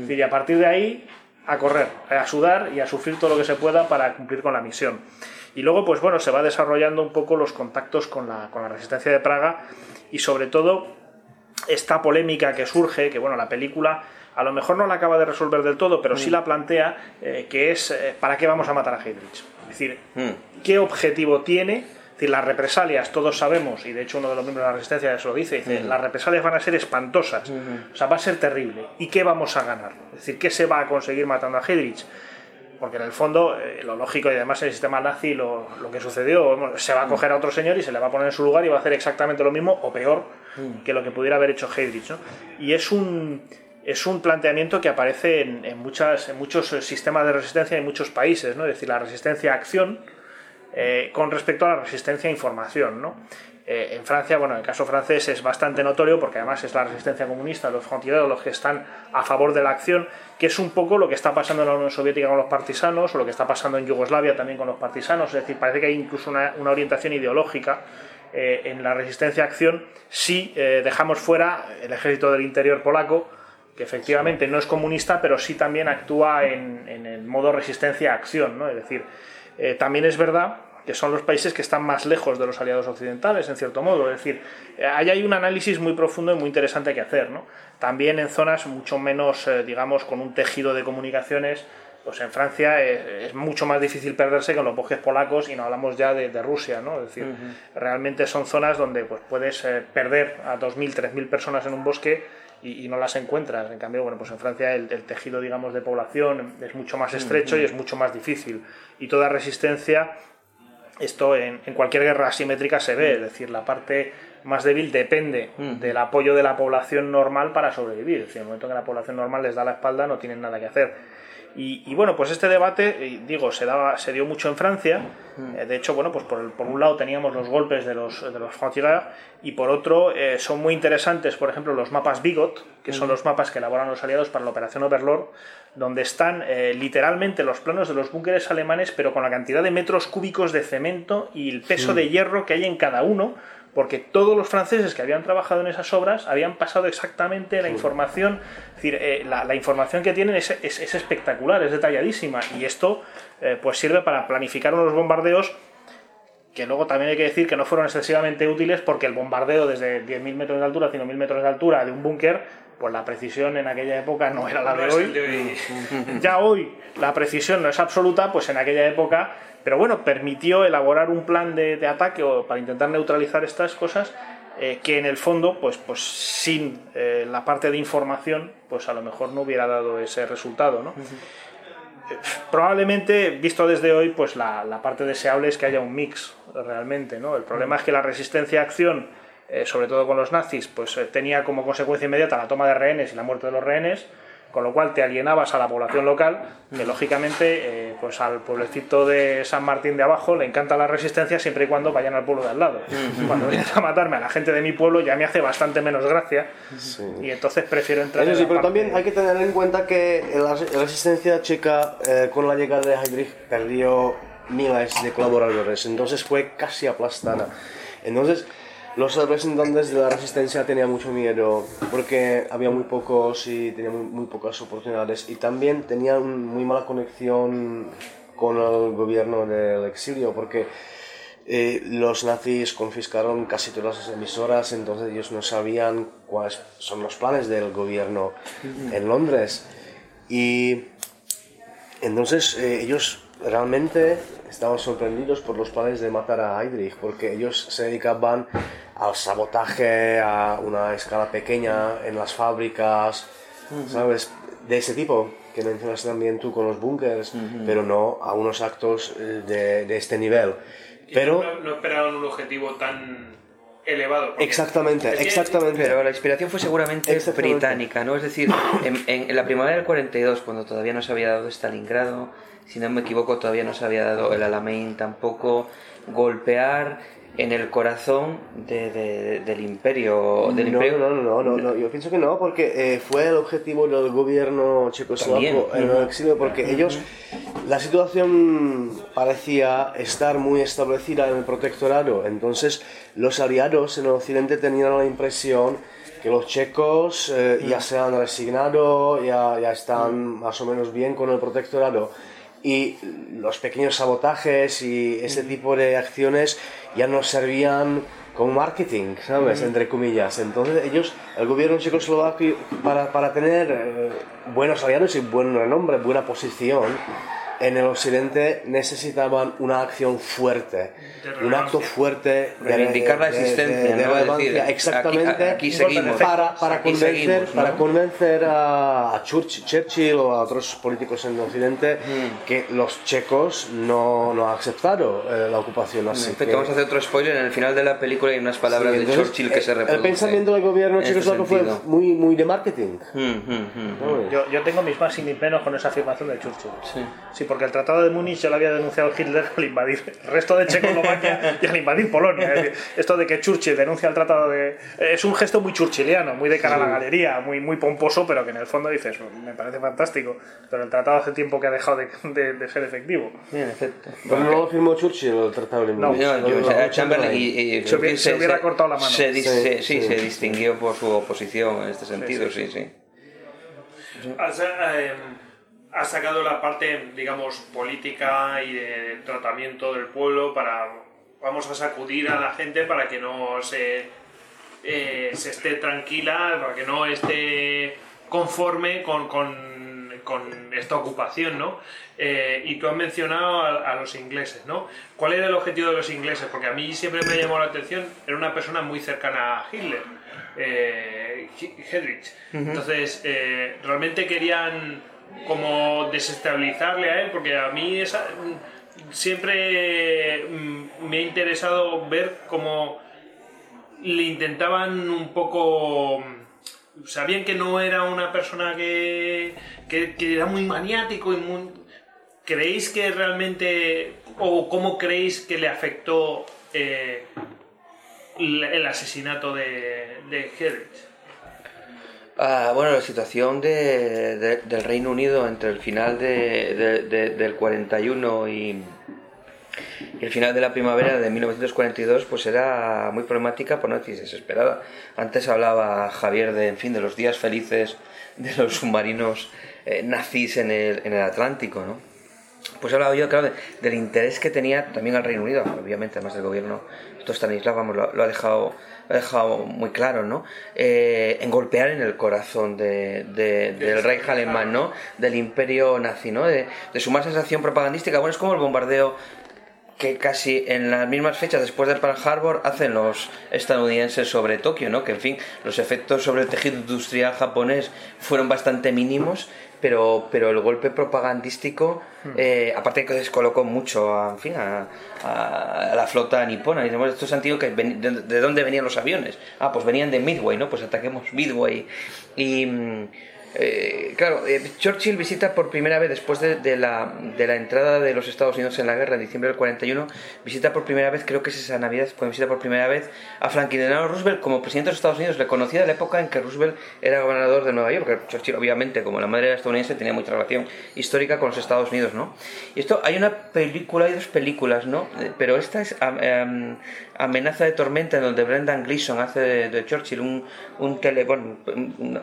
S3: Y a partir de ahí a correr, a sudar y a sufrir todo lo que se pueda para cumplir con la misión. Y luego, pues bueno, se va desarrollando un poco los contactos con la, con la resistencia de Praga y sobre todo esta polémica que surge, que bueno, la película a lo mejor no la acaba de resolver del todo, pero sí mm. la plantea, eh, que es eh, ¿para qué vamos a matar a Heydrich? Es decir, mm. ¿qué objetivo tiene? Es decir, las represalias, todos sabemos, y de hecho uno de los miembros de la resistencia eso lo dice, dice, mm. las represalias van a ser espantosas, o sea, va a ser terrible. ¿Y qué vamos a ganar? Es decir, ¿qué se va a conseguir matando a Heydrich? porque en el fondo eh, lo lógico y además el sistema nazi lo, lo que sucedió se va a coger a otro señor y se le va a poner en su lugar y va a hacer exactamente lo mismo o peor que lo que pudiera haber hecho Heydrich ¿no? y es un es un planteamiento que aparece en, muchas, en muchos sistemas de resistencia en muchos países, ¿no? es decir, la resistencia a acción eh, con respecto a la resistencia a información. ¿no? Eh, en Francia, bueno, en el caso francés es bastante notorio porque además es la resistencia comunista, los frontereros los que están a favor de la acción, que es un poco lo que está pasando en la Unión Soviética con los partisanos o lo que está pasando en Yugoslavia también con los partisanos, es decir, parece que hay incluso una, orientación ideológica eh, en la resistencia a acción si dejamos fuera el ejército del interior polaco, que efectivamente no es comunista, pero sí también actúa en, el modo resistencia-acción. ¿no? Es decir, eh, también es verdad que son los países que están más lejos de los aliados occidentales, en cierto modo. Es decir, eh, ahí hay un análisis muy profundo y muy interesante que hacer. ¿no? También en zonas mucho menos, eh, digamos, con un tejido de comunicaciones. Pues en Francia es, mucho más difícil perderse que en los bosques polacos y no hablamos ya de, Rusia, ¿no? Es decir, realmente son zonas donde pues, puedes perder a 2.000, 3.000 personas en un bosque y, no las encuentras. En cambio, bueno, pues en Francia el, tejido, digamos, de población es mucho más estrecho y es mucho más difícil. Y toda resistencia, esto en, cualquier guerra asimétrica se ve, es decir, la parte más débil depende del apoyo de la población normal para sobrevivir. Es decir, en el momento que la población normal les da la espalda no tienen nada que hacer. Y, bueno, pues este debate, eh, digo, se, daba, se dio mucho en Francia. Mm. Eh, de hecho, bueno, pues por, por, un lado teníamos los golpes de los, de los y por otro eh, son muy interesantes, por ejemplo, los mapas Bigot, que son mm. los mapas que elaboran los aliados para la operación Overlord, donde están literalmente los planos de los búnkeres alemanes, pero con la cantidad de metros cúbicos de cemento y el peso de hierro que hay en cada uno porque todos los franceses que habían trabajado en esas obras habían pasado exactamente la información, es decir, eh, la, información que tienen es, espectacular, es detalladísima, y esto eh, pues sirve para planificar unos bombardeos que luego también hay que decir que no fueron excesivamente útiles porque el bombardeo desde 10.000 metros de altura, 100.000 metros de altura de un búnker, pues la precisión en aquella época no era la de hoy. Ya hoy la precisión no es absoluta, pues en aquella época pero bueno, permitió elaborar un plan de, ataque o para intentar neutralizar estas cosas eh, que en el fondo, pues, pues sin eh, la parte de información, pues a lo mejor no hubiera dado ese resultado, ¿no? Probablemente, visto desde hoy, pues la, la, parte deseable es que haya un mix realmente, ¿no? El problema es que la resistencia a acción, eh, sobre todo con los nazis, pues tenía como consecuencia inmediata la toma de rehenes y la muerte de los rehenes, con lo cual te alienabas a la población local, que lógicamente eh, pues al pueblecito de San Martín de abajo le encanta la resistencia siempre y cuando vayan al pueblo de al lado. Cuando vienes a matarme a la gente de mi pueblo ya me hace bastante menos gracia y entonces prefiero entrar
S2: Eso sí, pero también hay que tener en cuenta que la resistencia checa eh, con la llegada de Heydrich perdió miles de colaboradores, entonces fue casi aplastada. Entonces, los representantes de la resistencia tenían mucho miedo porque había muy pocos y tenían muy, pocas oportunidades y también tenían muy mala conexión con el gobierno del exilio porque eh, los nazis confiscaron casi todas las emisoras, entonces ellos no sabían cuáles son los planes del gobierno en Londres. Y entonces eh, ellos realmente estaban sorprendidos por los planes de matar a Heydrich, porque ellos se dedicaban al sabotaje a una escala pequeña en las fábricas, ¿sabes? De ese tipo que mencionaste también tú con los búnkers, pero no a unos actos eh, de, de este nivel. Pero
S1: no, no esperaban un objetivo tan elevado.
S2: Exactamente, exactamente.
S4: Pero la inspiración fue seguramente británica, ¿no? Es decir, en, en, la primavera del 42, cuando todavía no se había dado Stalingrado, si no me equivoco todavía no se había dado el Alamein tampoco, golpear en el corazón del imperio del
S2: no,
S4: imperio.
S2: no, no, no, no, yo pienso que no porque eh, fue el objetivo del gobierno checoslovaco en el exilio porque ellos la situación parecía estar muy establecida en el protectorado. Entonces los aliados en el occidente tenían la impresión que los checos eh, ya se han resignado ya, ya están más o menos bien con el protectorado y los pequeños sabotajes y ese tipo de acciones ya no servían como marketing, ¿sabes? Entre comillas. Entonces ellos, el gobierno checoslovaco, para, para tener eh, buenos aliados y buen renombre, buena posición, en el occidente necesitaban una acción fuerte, un acto fuerte
S4: de reivindicar la existencia,
S2: de,
S4: relevancia,
S2: exactamente,
S4: aquí, seguimos,
S2: para, para convencer, para convencer a, Churchill o a otros políticos en el occidente
S4: mm.
S2: que los checos no, no han aceptado eh, la ocupación así.
S4: Que... Vamos a hacer otro spoiler, en el final de la película hay unas palabras
S2: sí,
S4: de Churchill que
S2: el,
S4: se reproducen.
S2: El pensamiento del gobierno
S4: este
S2: checoslovaco fue muy, muy de marketing.
S4: Mm, mm,
S3: yo, yo, tengo mis más y mis menos con esa afirmación de Churchill.
S4: Sí.
S3: sí porque el Tratado de Múnich ya lo había denunciado Hitler al invadir el resto de Checoslovaquia y al invadir Polonia. Es decir, esto de que Churchill denuncia el Tratado de... Es un gesto muy churchilliano, muy de cara a la galería, muy, muy pomposo, pero que en el fondo dices, me parece fantástico, pero el tratado hace tiempo que ha dejado de, de, de ser efectivo.
S4: Bien, efecto.
S2: Pero no lo firmó Churchill el Tratado de
S3: No,
S2: Múnich.
S4: No, yo,
S2: no, no,
S4: Chamberlain y, y
S3: se, hubiera, se hubiera cortado la mano.
S4: Se, sí,
S2: Sí,
S4: sí,
S2: sí.
S4: se distinguió por su oposición en este sentido, sí, sí.
S1: Has, eh, has sacado la parte, digamos, política y de tratamiento del pueblo para, vamos a sacudir a la gente para que no se, eh, se esté tranquila, para que no esté conforme con, con, con esta ocupación, ¿no? Eh, y tú has mencionado a, a, los ingleses, ¿no? ¿Cuál era el objetivo de los ingleses? Porque a mí siempre me llamó la atención, era una persona muy cercana a Hitler, eh, Heydrich. Entonces, eh, realmente querían como desestabilizarle a él, porque a mí esa, siempre mm, me ha interesado ver cómo le intentaban un poco sabían que no era una persona que, que, era muy maniático y muy... ¿Creéis que realmente, o cómo creéis que le afectó eh, el asesinato de, de Heydrich?
S4: Ah, bueno, la situación de, de, del Reino Unido entre el final de, del 41 y, y el final de la primavera de 1942 pues era muy problemática por no decir desesperada. Antes hablaba Javier de, en fin, de los días felices de los submarinos eh, nazis en el, en el Atlántico, ¿no? Pues hablaba yo, claro, de, del interés que tenía también el Reino Unido, obviamente, además del gobierno, esto Stanislav, vamos, lo, lo ha dejado ha dejado muy claro, ¿no? Eh, en golpear en el corazón de, de, del Reich alemán, ¿no? Del imperio nazi, ¿no? De, de su más sensación propagandística. Bueno, es como el bombardeo que casi en las mismas fechas después de Pearl Harbor hacen los estadounidenses sobre Tokio, ¿no? Que en fin, los efectos sobre el tejido industrial japonés fueron bastante mínimos, pero, pero el golpe propagandístico, eh, aparte que descolocó mucho a, en fin, a, a- a la flota nipona. Y decimos, estos han tenido que ven- de, de dónde venían los aviones? Ah, pues venían de Midway, ¿no? Pues ataquemos Midway. Y mm, eh, claro, eh, Churchill visita por primera vez después de, la, de la entrada de los Estados Unidos en la guerra en diciembre del 41, visita por primera vez, creo que es esa Navidad, cuando visita por primera vez a Franklin Delano Roosevelt como presidente de los Estados Unidos. Le conocía de la época en que Roosevelt era gobernador de Nueva York, Churchill obviamente como la madre era estadounidense tenía mucha relación histórica con los Estados Unidos, ¿no? Y esto, hay una película, hay dos películas, ¿no? Eh, Pero esta es am- Amenaza de Tormenta, en donde Brendan Gleeson hace de, Churchill un, un tele,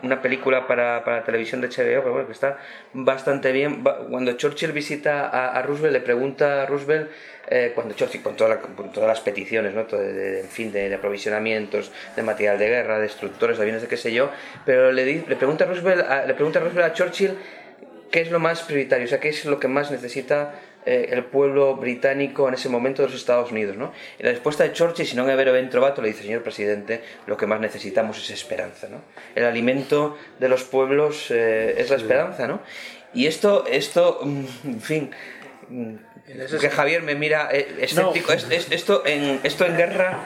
S4: una película para televisión de HBO, pero bueno, que está bastante bien. Cuando Churchill visita a, Roosevelt, le pregunta a Roosevelt, eh, cuando Churchill, con, toda la- todas las peticiones, ¿no? Todo de, de- en fin, de, aprovisionamientos, de material de guerra, destructores, de aviones, de qué sé yo, pero le, di- pregunta Roosevelt, le pregunta a Roosevelt a Churchill qué es lo más prioritario, o sea, qué es lo que más necesita eh, el pueblo británico en ese momento de los Estados Unidos, ¿no? Y la respuesta de Churchill, si no es vero ben trovato, le dice, señor presidente, lo que más necesitamos es esperanza, ¿no? El alimento de los pueblos eh, es la esperanza, ¿no? Y esto, esto, mm, en fin, mm, que Javier me mira eh, escéptico, es- es- esto, en, esto en guerra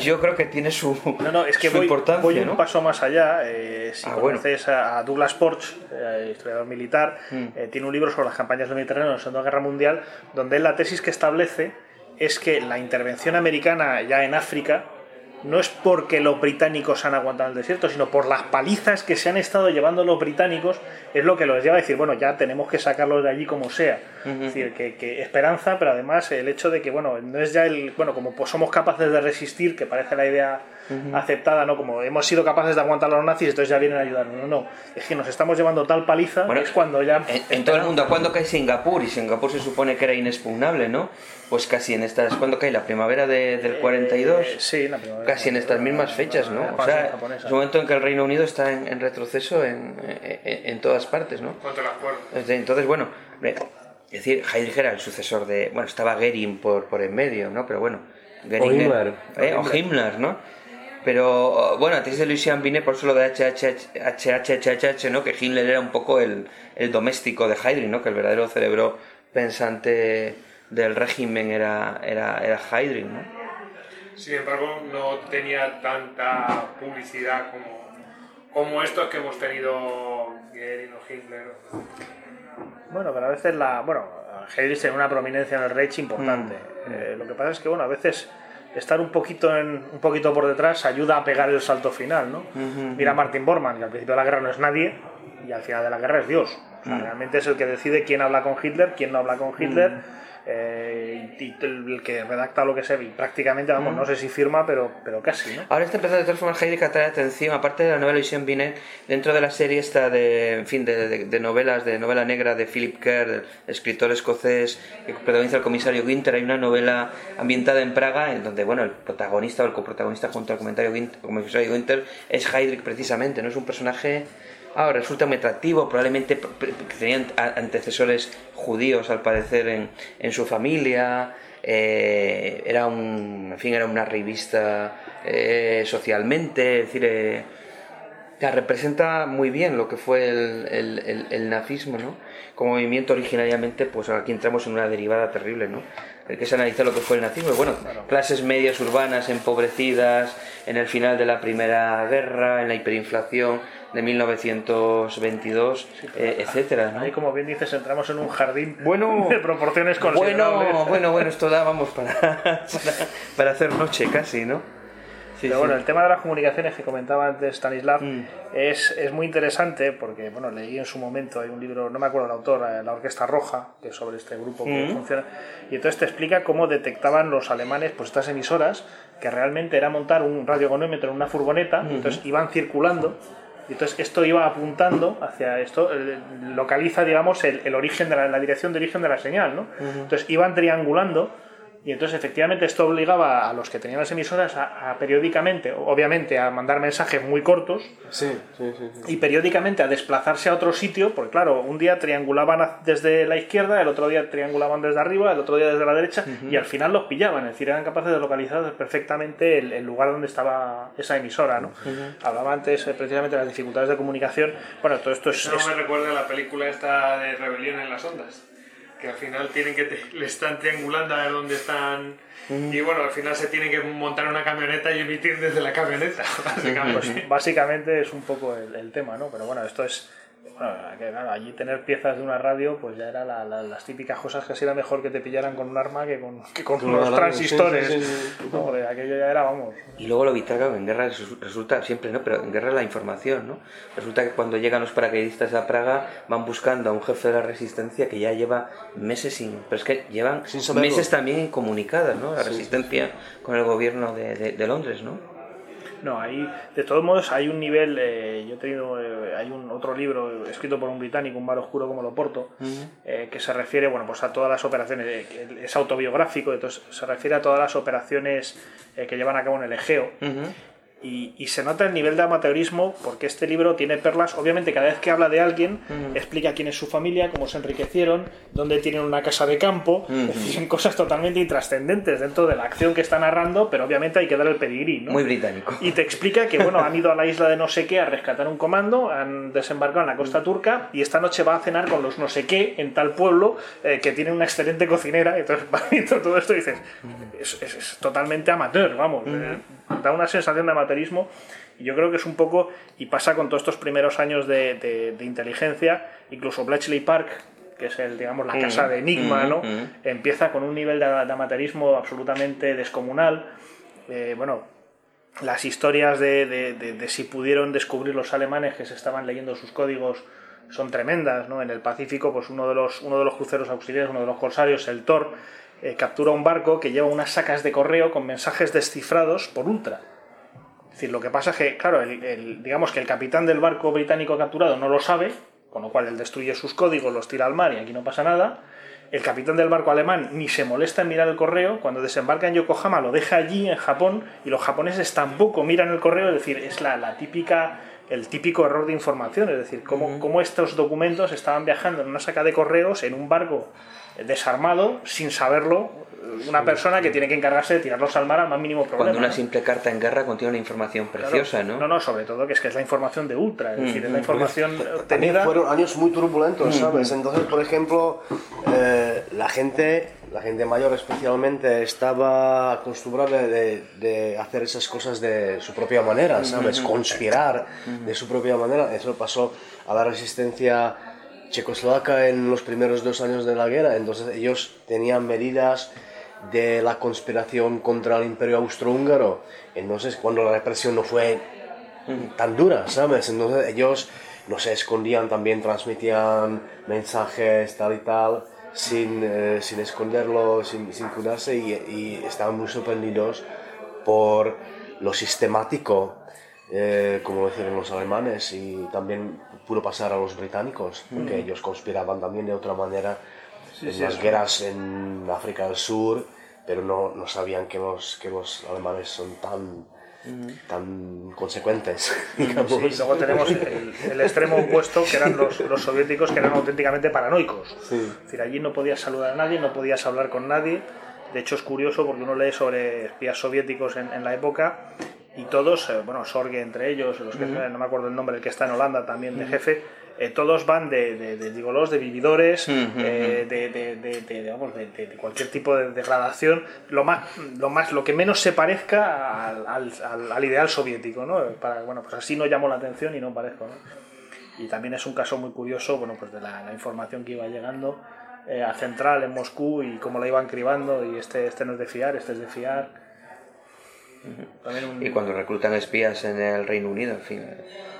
S4: yo creo que tiene su,
S3: No, no, es que voy,
S4: importancia,
S3: voy un
S4: ¿no?
S3: paso más allá. eh, si
S4: Ah,
S3: conoces a a Douglas Porch, eh, historiador militar,
S4: Mm.
S3: eh, tiene un libro sobre las campañas del Mediterráneo en la Segunda Guerra Mundial, donde la tesis que establece es que la intervención americana ya en África no es porque los británicos han aguantado el desierto, sino por las palizas que se han estado llevando los británicos, es lo que los lleva a decir, bueno, ya tenemos que sacarlos de allí como sea. Es decir, que, que esperanza, pero además el hecho de que, bueno, no es ya el, bueno, como pues somos capaces de resistir, que parece la idea aceptada, ¿no? Como hemos sido capaces de aguantar a los nazis, entonces ya vienen a ayudarnos. No, no, es que nos estamos llevando tal paliza,
S4: Bueno,
S3: que es cuando ya...
S4: En, en todo el mundo, ¿cuándo cae Singapur? Y Singapur se supone que era inexpugnable, ¿no? Pues casi en estas, ¿cuándo cae? La primavera de- del 42.
S3: Eh, sí, la primavera.
S4: Casi en estas mismas fechas, ¿no? O sea, es un momento en que el Reino Unido está en, en retroceso en, en- en todas partes, ¿no?
S1: Contra el acuerdo.
S4: Entonces, bueno, eh, es decir, Heydrich era el sucesor de. Bueno, estaba Goering por, por en medio, ¿no? Pero bueno. Goering
S2: O Himmler.
S4: eh, o Himmler, ¿no? Pero bueno, antes de Lucien Binet, por eso lo de HHHH, ¿no? Que Himmler era un poco el, el doméstico de Heydrich, ¿no? Que el verdadero cerebro pensante del régimen era, era, era Heydrich, ¿no?
S1: Sin embargo, no tenía tanta publicidad como, como estos que hemos tenido Goering o Hitler.
S3: Bueno, pero a veces la. Bueno, Heydrich tiene una prominencia en el Reich importante. Eh, lo que pasa es que, bueno, a veces estar un poquito, en, un poquito por detrás ayuda a pegar el salto final, ¿no? Mira a Martin Bormann, que al principio de la guerra no es nadie y al final de la guerra es Dios. O sea, realmente es el que decide quién habla con Hitler, quién no habla con Hitler. Eh, y el que redacta lo que sea, y prácticamente, vamos, no sé si firma, pero, pero casi, ¿no?
S4: Ahora está empezando de todas formas Heydrich a traer atención, aparte de la novela Lucien Binet, dentro de la serie esta de, en fin, de, de- de novelas, de novela negra de Philip Kerr, escritor escocés que protagoniza el comisario Winter, hay una novela ambientada en Praga, en donde, bueno, el protagonista o el coprotagonista junto al comentario Winter, comisario Winter es Heydrich precisamente, ¿no? Es un personaje... Ahora resulta muy atractivo, probablemente tenían antecesores judíos al parecer en, en su familia, eh, era un, en fin, era una revista eh, socialmente, es decir, eh, ya, representa muy bien lo que fue el, el- el- el nazismo, ¿no? Como movimiento originariamente, pues aquí entramos en una derivada terrible, ¿no? El que se analiza lo que fue el nazismo, bueno, clases medias urbanas empobrecidas en el final de la Primera Guerra, en la hiperinflación de 1922, eh, etcétera, ¿no?
S3: Ahí, como bien dices, entramos en un jardín
S4: Bueno,
S3: de proporciones considerables.
S4: Bueno, bueno, bueno, esto da, vamos, para, para, para hacer noche casi, ¿no? Sí,
S3: Pero
S4: sí.
S3: bueno, el tema de las comunicaciones que comentaba antes Stanislav
S4: Mm.
S3: es, es muy interesante porque, bueno, leí en su momento, hay un libro, no me acuerdo el autor, eh, La Orquesta Roja, que es sobre este grupo que
S4: Mm.
S3: funciona, y entonces te explica cómo detectaban los alemanes pues estas emisoras, que realmente era montar un radiogonómetro en una furgoneta, y entonces iban circulando, entonces esto iba apuntando hacia esto, localiza, digamos, el, el origen de la, la dirección de origen de la señal, ¿no? Entonces iban triangulando Y entonces efectivamente esto obligaba a los que tenían las emisoras a, periódicamente, obviamente, a mandar mensajes muy cortos
S2: sí, sí, sí,
S3: y periódicamente a desplazarse a otro sitio, porque claro, un día triangulaban desde la izquierda, el otro día triangulaban desde arriba, el otro día desde la derecha y al final los pillaban, es decir, eran capaces de localizar perfectamente el, lugar donde estaba esa emisora. ¿no? Hablaba antes eh, precisamente de las dificultades de comunicación. Bueno, todo esto es...
S1: Eso me recuerda a la película esta de Rebelión en las Ondas que al final tienen que le están triangulando a ver dónde están. Y bueno al final se tienen que montar una camioneta y emitir desde la camioneta
S3: básicamente, básicamente es un poco el, el, tema no pero bueno esto es bueno, allí tener piezas de una radio, pues ya era las típicas cosas que era mejor que te pillaran con un arma que con, que con unos transistores. aquello ya era, vamos.
S4: Y luego lo vital, en guerra resulta, siempre, ¿no? Pero en guerra la información, ¿no? Resulta que cuando llegan los paracaidistas a Praga van buscando a un jefe de la resistencia que ya lleva meses sin. Pero es que llevan meses también incomunicadas, ¿no? La resistencia con el gobierno de, de Londres, ¿no?
S3: No, ahí, de todos modos, hay un nivel. Eh, yo he tenido. Eh, hay un otro libro escrito por un británico, un mar oscuro como lo porto, eh, que se refiere, bueno, pues a todas las operaciones. es autobiográfico, entonces se refiere a todas las operaciones que llevan a cabo en el Egeo. Y, se nota el nivel de amateurismo porque este libro tiene perlas. Obviamente, cada vez que habla de alguien, explica quién es su familia, cómo se enriquecieron, dónde tienen una casa de campo. Son cosas totalmente intrascendentes dentro de la acción que está narrando, pero obviamente hay que dar el pedigrí. ¿no?
S4: Muy británico.
S3: Y te explica que bueno, han ido a la isla de no sé qué a rescatar un comando, han desembarcado en la costa turca y esta noche va a cenar con los no sé qué en tal pueblo eh, que tiene una excelente cocinera. Y entonces va viendo todo esto y dices, es, totalmente amateur, vamos. Eh, da una sensación de amateurismo y yo creo que es un poco, y pasa con todos estos primeros años de, inteligencia, incluso Bletchley Park, que es el, digamos, la casa de Enigma, ¿no? empieza con un nivel de, amateurismo absolutamente descomunal. Eh, bueno, las historias de, si pudieron descubrir los alemanes que se estaban leyendo sus códigos son tremendas, ¿no? En el Pacífico, pues uno de los, uno de los cruceros auxiliares, uno de los corsarios, el Thor, eh, captura un barco que lleva unas sacas de correo con mensajes descifrados por ultra. Es decir, lo que pasa es que, claro, el, digamos que el capitán del barco británico capturado no lo sabe, con lo cual él destruye sus códigos, los tira al mar y aquí no pasa nada. El capitán del barco alemán ni se molesta en mirar el correo, cuando desembarca en Yokohama lo deja allí en Japón y los japoneses tampoco miran el correo, es decir, es la, la típica el típico error de información, es decir, cómo, cómo, estos documentos estaban viajando en una saca de correos en un barco desarmado, sin saberlo, una persona que tiene que encargarse de tirarlos al mar al más mínimo problema.
S4: Cuando una simple carta en guerra contiene una información preciosa, ¿no?
S3: No, no, sobre todo que es que es la información de ultra, es decir, es la información obtenida...
S2: Fueron años muy turbulentos, ¿sabes? Entonces, por ejemplo, eh, la gente, la gente mayor especialmente, estaba acostumbrada de, de, hacer esas cosas de su propia manera, ¿sabes? Conspirar de su propia manera. Eso pasó a la resistencia checoslovaca en los primeros dos años de la guerra, entonces ellos tenían medidas de la conspiración contra el imperio austrohúngaro, entonces cuando la represión no fue tan dura, ¿sabes? Entonces ellos no se escondían, también transmitían mensajes tal y tal, sin, eh, sin esconderlo, sin, sin cuidarse y, y, estaban muy sorprendidos por lo sistemático, eh, como decían los alemanes, y también pudo pasar a los británicos, porque ellos conspiraban también de otra manera en las guerras en África del Sur, pero no, no sabían que los, que los alemanes son tan, tan consecuentes.
S3: Digamos. Sí, luego tenemos el, extremo opuesto, que eran los, los, soviéticos, que eran auténticamente paranoicos. Es decir, allí no podías saludar a nadie, no podías hablar con nadie. De hecho, es curioso porque uno lee sobre espías soviéticos en, en la época y todos, eh, bueno, Sorge entre ellos, los que, no me acuerdo el nombre, el que está en Holanda también de jefe, eh, todos van de, de, de, de vividores, eh, de, cualquier tipo de degradación, lo más, lo más, lo que menos se parezca al, al, ideal soviético, ¿no? Para, bueno, pues así no llamo la atención y no parezco, ¿no? Y también es un caso muy curioso, bueno, pues de la, información que iba llegando a Central en Moscú y cómo la iban cribando y este, este no es de fiar, este es de fiar
S4: y cuando reclutan espías en el Reino Unido, en fin,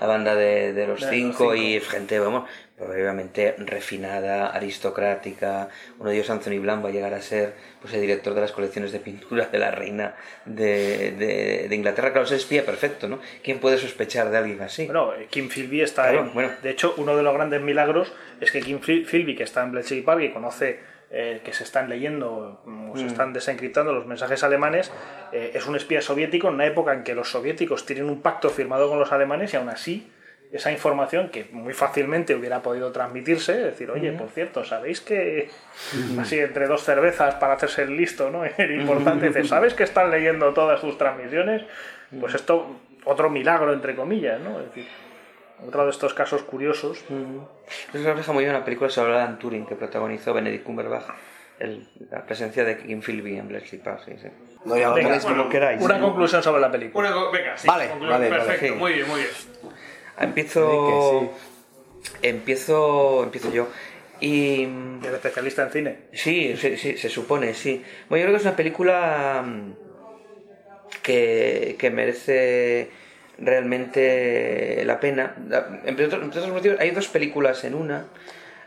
S4: la banda de, de los, cinco, y gente, vamos, probablemente refinada, aristocrática. Uno de ellos, Anthony Blanc, va a llegar a ser pues, el director de las colecciones de pintura de la reina de, de, Inglaterra. Claro, es espía perfecto, ¿no? ¿Quién puede sospechar de alguien así?
S3: Bueno, Kim Philby está ahí. Bueno. De hecho, uno de los grandes milagros es que Kim Philby, que está en Bletchley Park y conoce eh, que se están leyendo o se están desencriptando los mensajes alemanes, eh, es un espía soviético en una época en que los soviéticos tienen un pacto firmado con los alemanes y aún así esa información que muy fácilmente hubiera podido transmitirse, decir, oye, por cierto, ¿sabéis que así entre dos cervezas para hacerse el listo, ¿no? Era importante, dice, ¿sabes que están leyendo todas sus transmisiones? Pues esto, otro milagro, entre comillas, ¿no? Es decir, otro de estos casos curiosos.
S4: Eso refleja muy bien una película sobre Alan Turing que protagonizó Benedict Cumberbatch. el- la presencia de Kim Philby en Bletchley Park. sí, sí.
S2: No, ya
S3: Venga,
S2: como queráis.
S3: Una conclusión sobre la película.
S5: Una venga, sí.
S2: Vale, vale, vale,
S5: Perfecto,
S4: sí.
S5: muy bien, muy bien.
S4: Empiezo, empiezo, empiezo yo. Y
S3: El especialista en cine.
S4: Sí, sí, sí, se supone, sí. Bueno, yo creo que es una película mm, que, que merece realmente la pena. Entre otros, entre hay dos películas en una.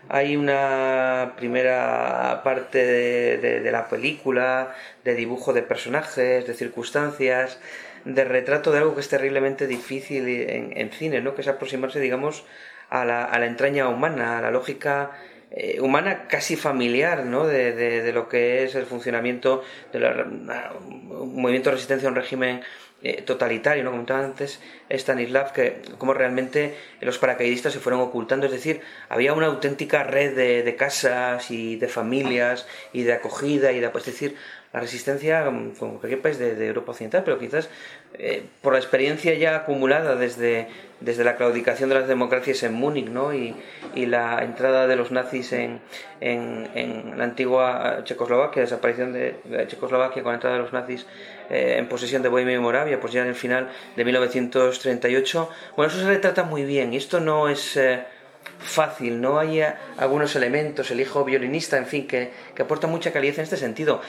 S4: Hay una primera parte de, la película, de dibujo de personajes, de circunstancias, de retrato de algo que es terriblemente difícil en, en cine, ¿no? Que es aproximarse, digamos, a la, a la entraña humana, a la lógica eh, humana casi familiar, ¿no? De, de- de lo que es el funcionamiento de un movimiento de resistencia a un régimen eh, totalitario, ¿no? Comentaba antes Stanislav que como realmente los paracaidistas se fueron ocultando, es decir, había una auténtica red de, casas y de familias y de acogida y de, pues, es decir, la resistencia mm, como cualquier país de, Europa Occidental, pero quizás eh, por la experiencia ya acumulada desde, desde la claudicación de las democracias en Múnich ¿no? y, y la entrada de los nazis en, en, la antigua Checoslovaquia, desaparición de, de Checoslovaquia con la entrada de los nazis eh, en posesión de Bohemia y Moravia, pues ya en el final de 1938. Bueno, eso se retrata muy bien y esto no es... eh, fácil, no hay eh, algunos elementos, el hijo violinista, en fin, que, que aporta mucha calidad en este sentido.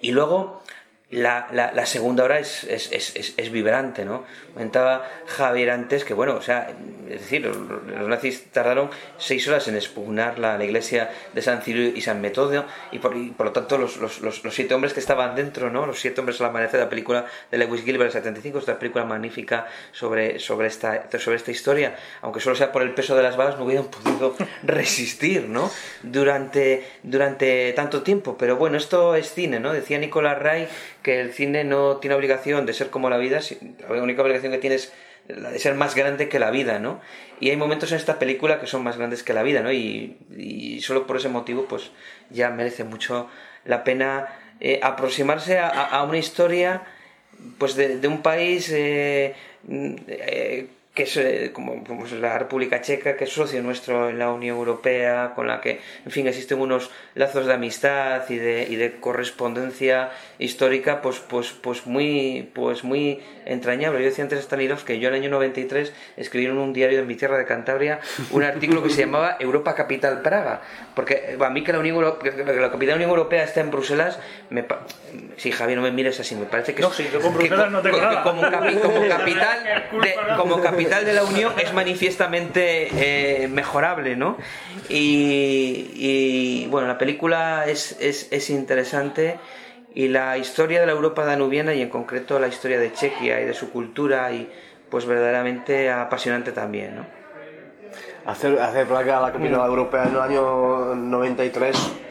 S4: Y luego la, la- segunda hora es, es, es, es- vibrante, ¿no? Comentaba Javier antes que, bueno, o sea, es decir, los, nazis tardaron seis horas en expugnar la, iglesia de San Ciro y San Metodio y por, y por lo tanto los, los, los, siete hombres que estaban dentro, ¿no? Los siete hombres al amanecer, la película de Lewis Gilbert del 75, esta película magnífica sobre, sobre, esta, sobre esta historia, aunque solo sea por el peso de las balas, no hubieran podido resistir, ¿no? Durante, durante tanto tiempo. Pero bueno, esto es cine, ¿no? Decía Nicolás Ray que el cine no tiene obligación de ser como la vida, la única obligación que tiene es la de ser más grande que la vida, ¿no? Y hay momentos en esta película que son más grandes que la vida, ¿no? Y, y solo por ese motivo, pues ya merece mucho la pena eh, aproximarse a, una historia, pues de, de un país eh, mm, eh, que es eh, como, como es la República Checa, que es socio nuestro en la Unión Europea, con la que, en fin, existen unos lazos de amistad y de, y de correspondencia histórica, pues, pues, pues muy, pues muy entrañable. Yo decía antes a Stanislav que yo en el año 93 escribí en un diario de mi tierra de Cantabria un artículo que se llamaba Europa Capital Praga, porque eh, a mí que la Unión Euro- que la capital de la Unión Europea está en Bruselas, me pa- sí, Javier, no me mires así, me parece que
S3: No, sí, yo con
S4: que
S3: Bruselas
S4: co-
S3: no tengo
S4: que
S3: nada.
S4: como, capi- como capital de, como capital de la Unión es manifiestamente eh, mejorable, ¿no? Y, y, bueno, la película es, es, es interesante y la historia de la Europa danubiana y en concreto la historia de Chequia y de su cultura y pues verdaderamente apasionante también, ¿no?
S2: Hacer, hacer Praga la capital europea en el año 93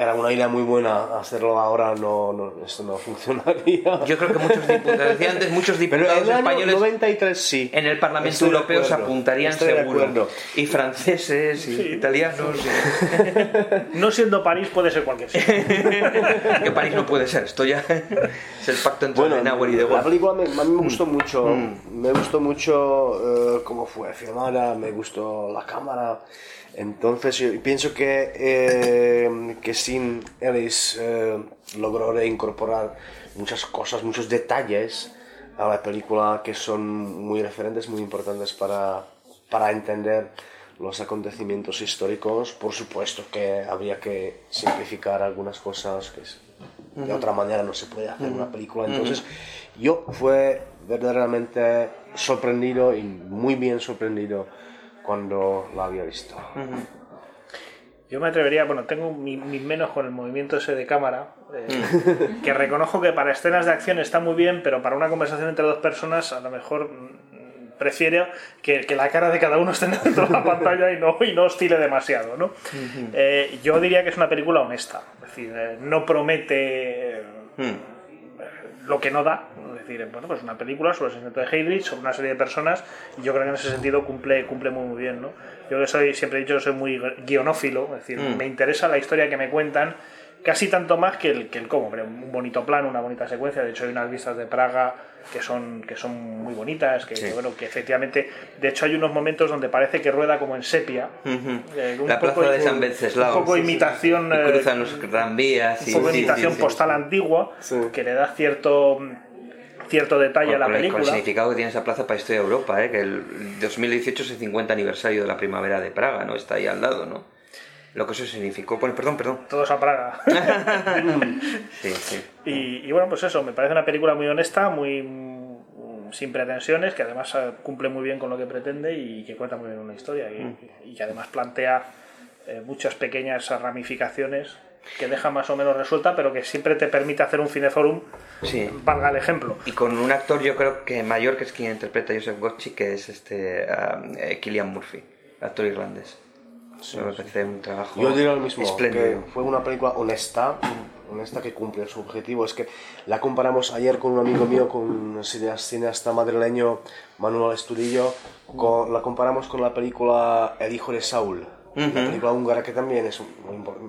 S2: era una idea muy buena. Hacerlo ahora no, no esto no funcionaría.
S4: Yo creo que muchos diputados, decía antes, muchos
S2: Pero
S4: diputados
S2: en el año
S4: españoles
S2: 93 sí.
S4: en el Parlamento
S2: Estoy
S4: Europeo se apuntarían
S2: Estoy
S4: seguro. Y franceses, y italianos. y-
S3: No siendo París puede ser cualquier sitio.
S4: que París no puede ser, esto ya es el pacto entre
S2: Bueno,
S4: y De
S2: la
S4: Gaulle.
S2: película me, a mí me gustó mucho,
S4: Mm.
S2: me gustó mucho eh, cómo fue filmada, me gustó la cámara. Entonces yo pienso que, eh, que sin Ellis eh, logró reincorporar muchas cosas, muchos detalles a la película que son muy referentes, muy importantes para, para entender los acontecimientos históricos. Por supuesto que habría que simplificar algunas cosas que de otra manera no se puede hacer una película. Entonces, yo fue verdaderamente sorprendido y muy bien sorprendido cuando la había visto.
S3: Yo me atrevería, bueno, tengo mi- mis menos con el movimiento ese de cámara, eh, que reconozco que para escenas de acción está muy bien, pero para una conversación entre dos personas a lo mejor mm, prefiere que, que la cara de cada uno esté dentro de la pantalla y no, y no oscile demasiado. ¿no? Eh, yo diría que es una película honesta, es decir, eh, no promete
S4: Mm.
S3: lo que no da. Es decir, bueno, pues una película sobre el asesinato de Heydrich, sobre una serie de personas, y yo creo que en ese sentido cumple, cumple muy, muy bien. ¿no? Yo que soy, siempre he dicho que soy muy guionófilo, es decir,
S4: Mm.
S3: me interesa la historia que me cuentan, casi tanto más que el, que el cómo. Hombre, un bonito plano, una bonita secuencia, de hecho hay unas vistas de Praga que son, que son muy bonitas, que,
S4: Sí.
S3: que, bueno, que efectivamente, de hecho hay unos momentos donde parece que rueda como en sepia. Eh, un
S4: La
S3: poco-
S4: plaza de San Venceslao.
S3: Un poco
S4: Sí,
S3: imitación...
S4: Y
S3: eh,
S4: cruzan los tranvías.
S3: un poco de
S4: sí, sí,
S3: imitación
S4: sí.
S3: postal antigua
S2: Sí.
S3: que le da cierto cierto detalle a la
S4: Con el- Con el
S3: película.
S4: significado que tiene esa plaza para historia de Europa, ¿eh? que el 2018 es el 50 aniversario de la primavera de Praga, ¿no? Está ahí al lado, ¿no? Lo que eso significó. Bueno, perdón, perdón.
S3: Todos a Praga.
S4: Sí, sí.
S3: y, y bueno, pues eso, me parece una película muy honesta, muy mm, sin pretensiones, que además eh, cumple muy bien con lo que pretende y que cuenta muy bien una historia y, y que además plantea eh, muchas pequeñas ramificaciones que deja más o menos resuelta, pero que siempre te permite hacer un cineforum,
S4: Sí.
S3: valga el ejemplo.
S4: Y con un actor, yo creo que mayor, que es quien interpreta a Joseph Gotchi, que es este um, eh, Cillian Murphy, actor irlandés. me parece un trabajo
S2: Yo diría lo mismo, que
S4: espléndido.
S2: fue una película honesta, honesta que cumple su objetivo. Es que la comparamos ayer con un amigo mío, con un cine- cineasta madrileño, Manuel Estudillo, con- la comparamos con la película El hijo de Saúl, una película húngara que también es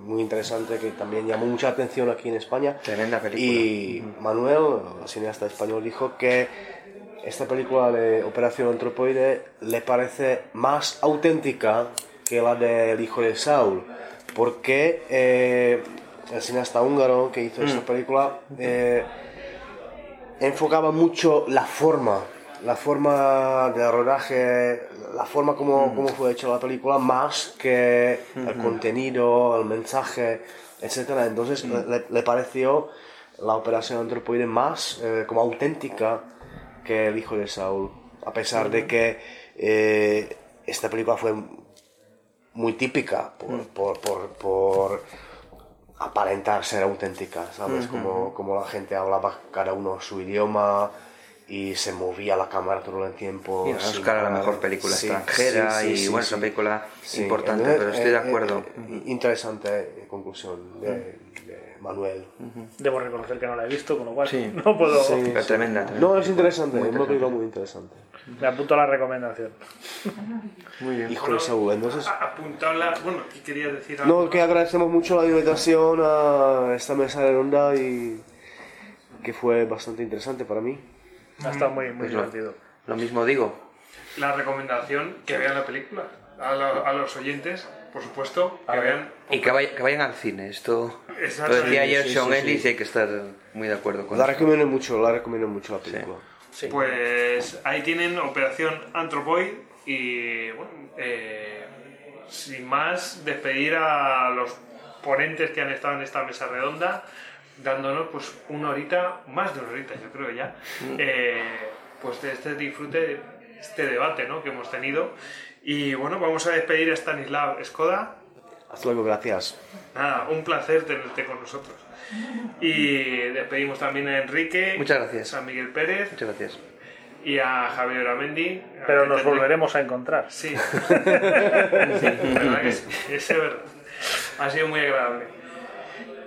S2: muy, interesante, que también llamó mucha atención aquí en España.
S4: Tremenda película.
S2: Y Manuel, el cineasta español, dijo que esta película de Operación Antropoide le parece más auténtica que la del hijo de Saul, porque eh, el cineasta húngaro que hizo esta película eh, enfocaba mucho la forma, la forma de rodaje, la forma como, como fue hecha la película, más que el contenido, el mensaje, etc. Entonces le, le pareció la operación antropoide más eh, como auténtica que el hijo de Saúl, a pesar de que eh, esta película fue muy típica por, por, por, por aparentar ser auténtica, ¿sabes? como, como la gente hablaba cada uno su idioma y se movía la cámara todo el tiempo.
S4: Y Oscar a la mejor película
S2: Sí,
S4: extranjera
S2: sí, sí,
S4: y
S2: sí,
S4: bueno,
S2: sí.
S4: es una película
S2: Sí,
S4: importante,
S2: entonces,
S4: pero estoy de
S2: eh,
S4: acuerdo.
S2: eh, interesante eh, conclusión de, de Manuel.
S3: Debo reconocer que no la he visto, con lo cual
S4: Sí.
S3: no puedo...
S2: Sí,
S4: Pero
S2: sí.
S4: tremenda, tremenda.
S2: No, es interesante, es una película muy interesante.
S3: Me apunto a la recomendación.
S4: Muy bien.
S2: Hijo de Saúl, entonces...
S1: Apuntarla. Bueno, ¿qué querías decir? algo?
S2: No, que agradecemos mucho la invitación a esta mesa redonda y que fue bastante interesante para mí.
S3: Ha estado muy, muy
S4: Pues lo,
S3: divertido.
S4: lo mismo digo.
S1: La recomendación, que vean la película. A, lo- a los oyentes, por supuesto, que vean.
S4: Y que, vaya- que vayan al cine. Esto lo decía ayer
S2: sí,
S4: Sean
S2: sí,
S4: Ellis
S2: sí.
S4: y hay que estar muy de acuerdo con
S2: La
S4: eso.
S2: recomiendo mucho, la recomiendo mucho la película.
S3: Sí.
S1: Pues ahí tienen Operación Anthropoid y bueno, eh, sin más, despedir a los ponentes que han estado en esta mesa redonda, dándonos pues una horita, más de una horita yo creo ya, eh, pues de este disfrute, este debate ¿no? que hemos tenido. Y bueno, vamos a despedir a Stanislav Skoda.
S2: Hasta luego, gracias.
S1: Nada, un placer tenerte con nosotros. Y despedimos también a Enrique,
S4: Muchas gracias.
S1: a Miguel Pérez
S4: Muchas gracias.
S1: y a Javier Amendi.
S3: Pero nos volveremos a encontrar.
S1: Sí. sí, verdad que sí, es verdad. Ha sido muy agradable.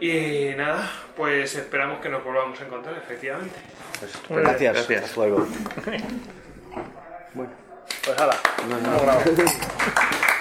S1: Y nada, pues esperamos que nos volvamos a encontrar, efectivamente.
S4: Pues,
S2: Gracias.
S4: Gracias.
S2: Hasta luego.
S3: Pues hala.
S4: No, no.
S3: Grabar.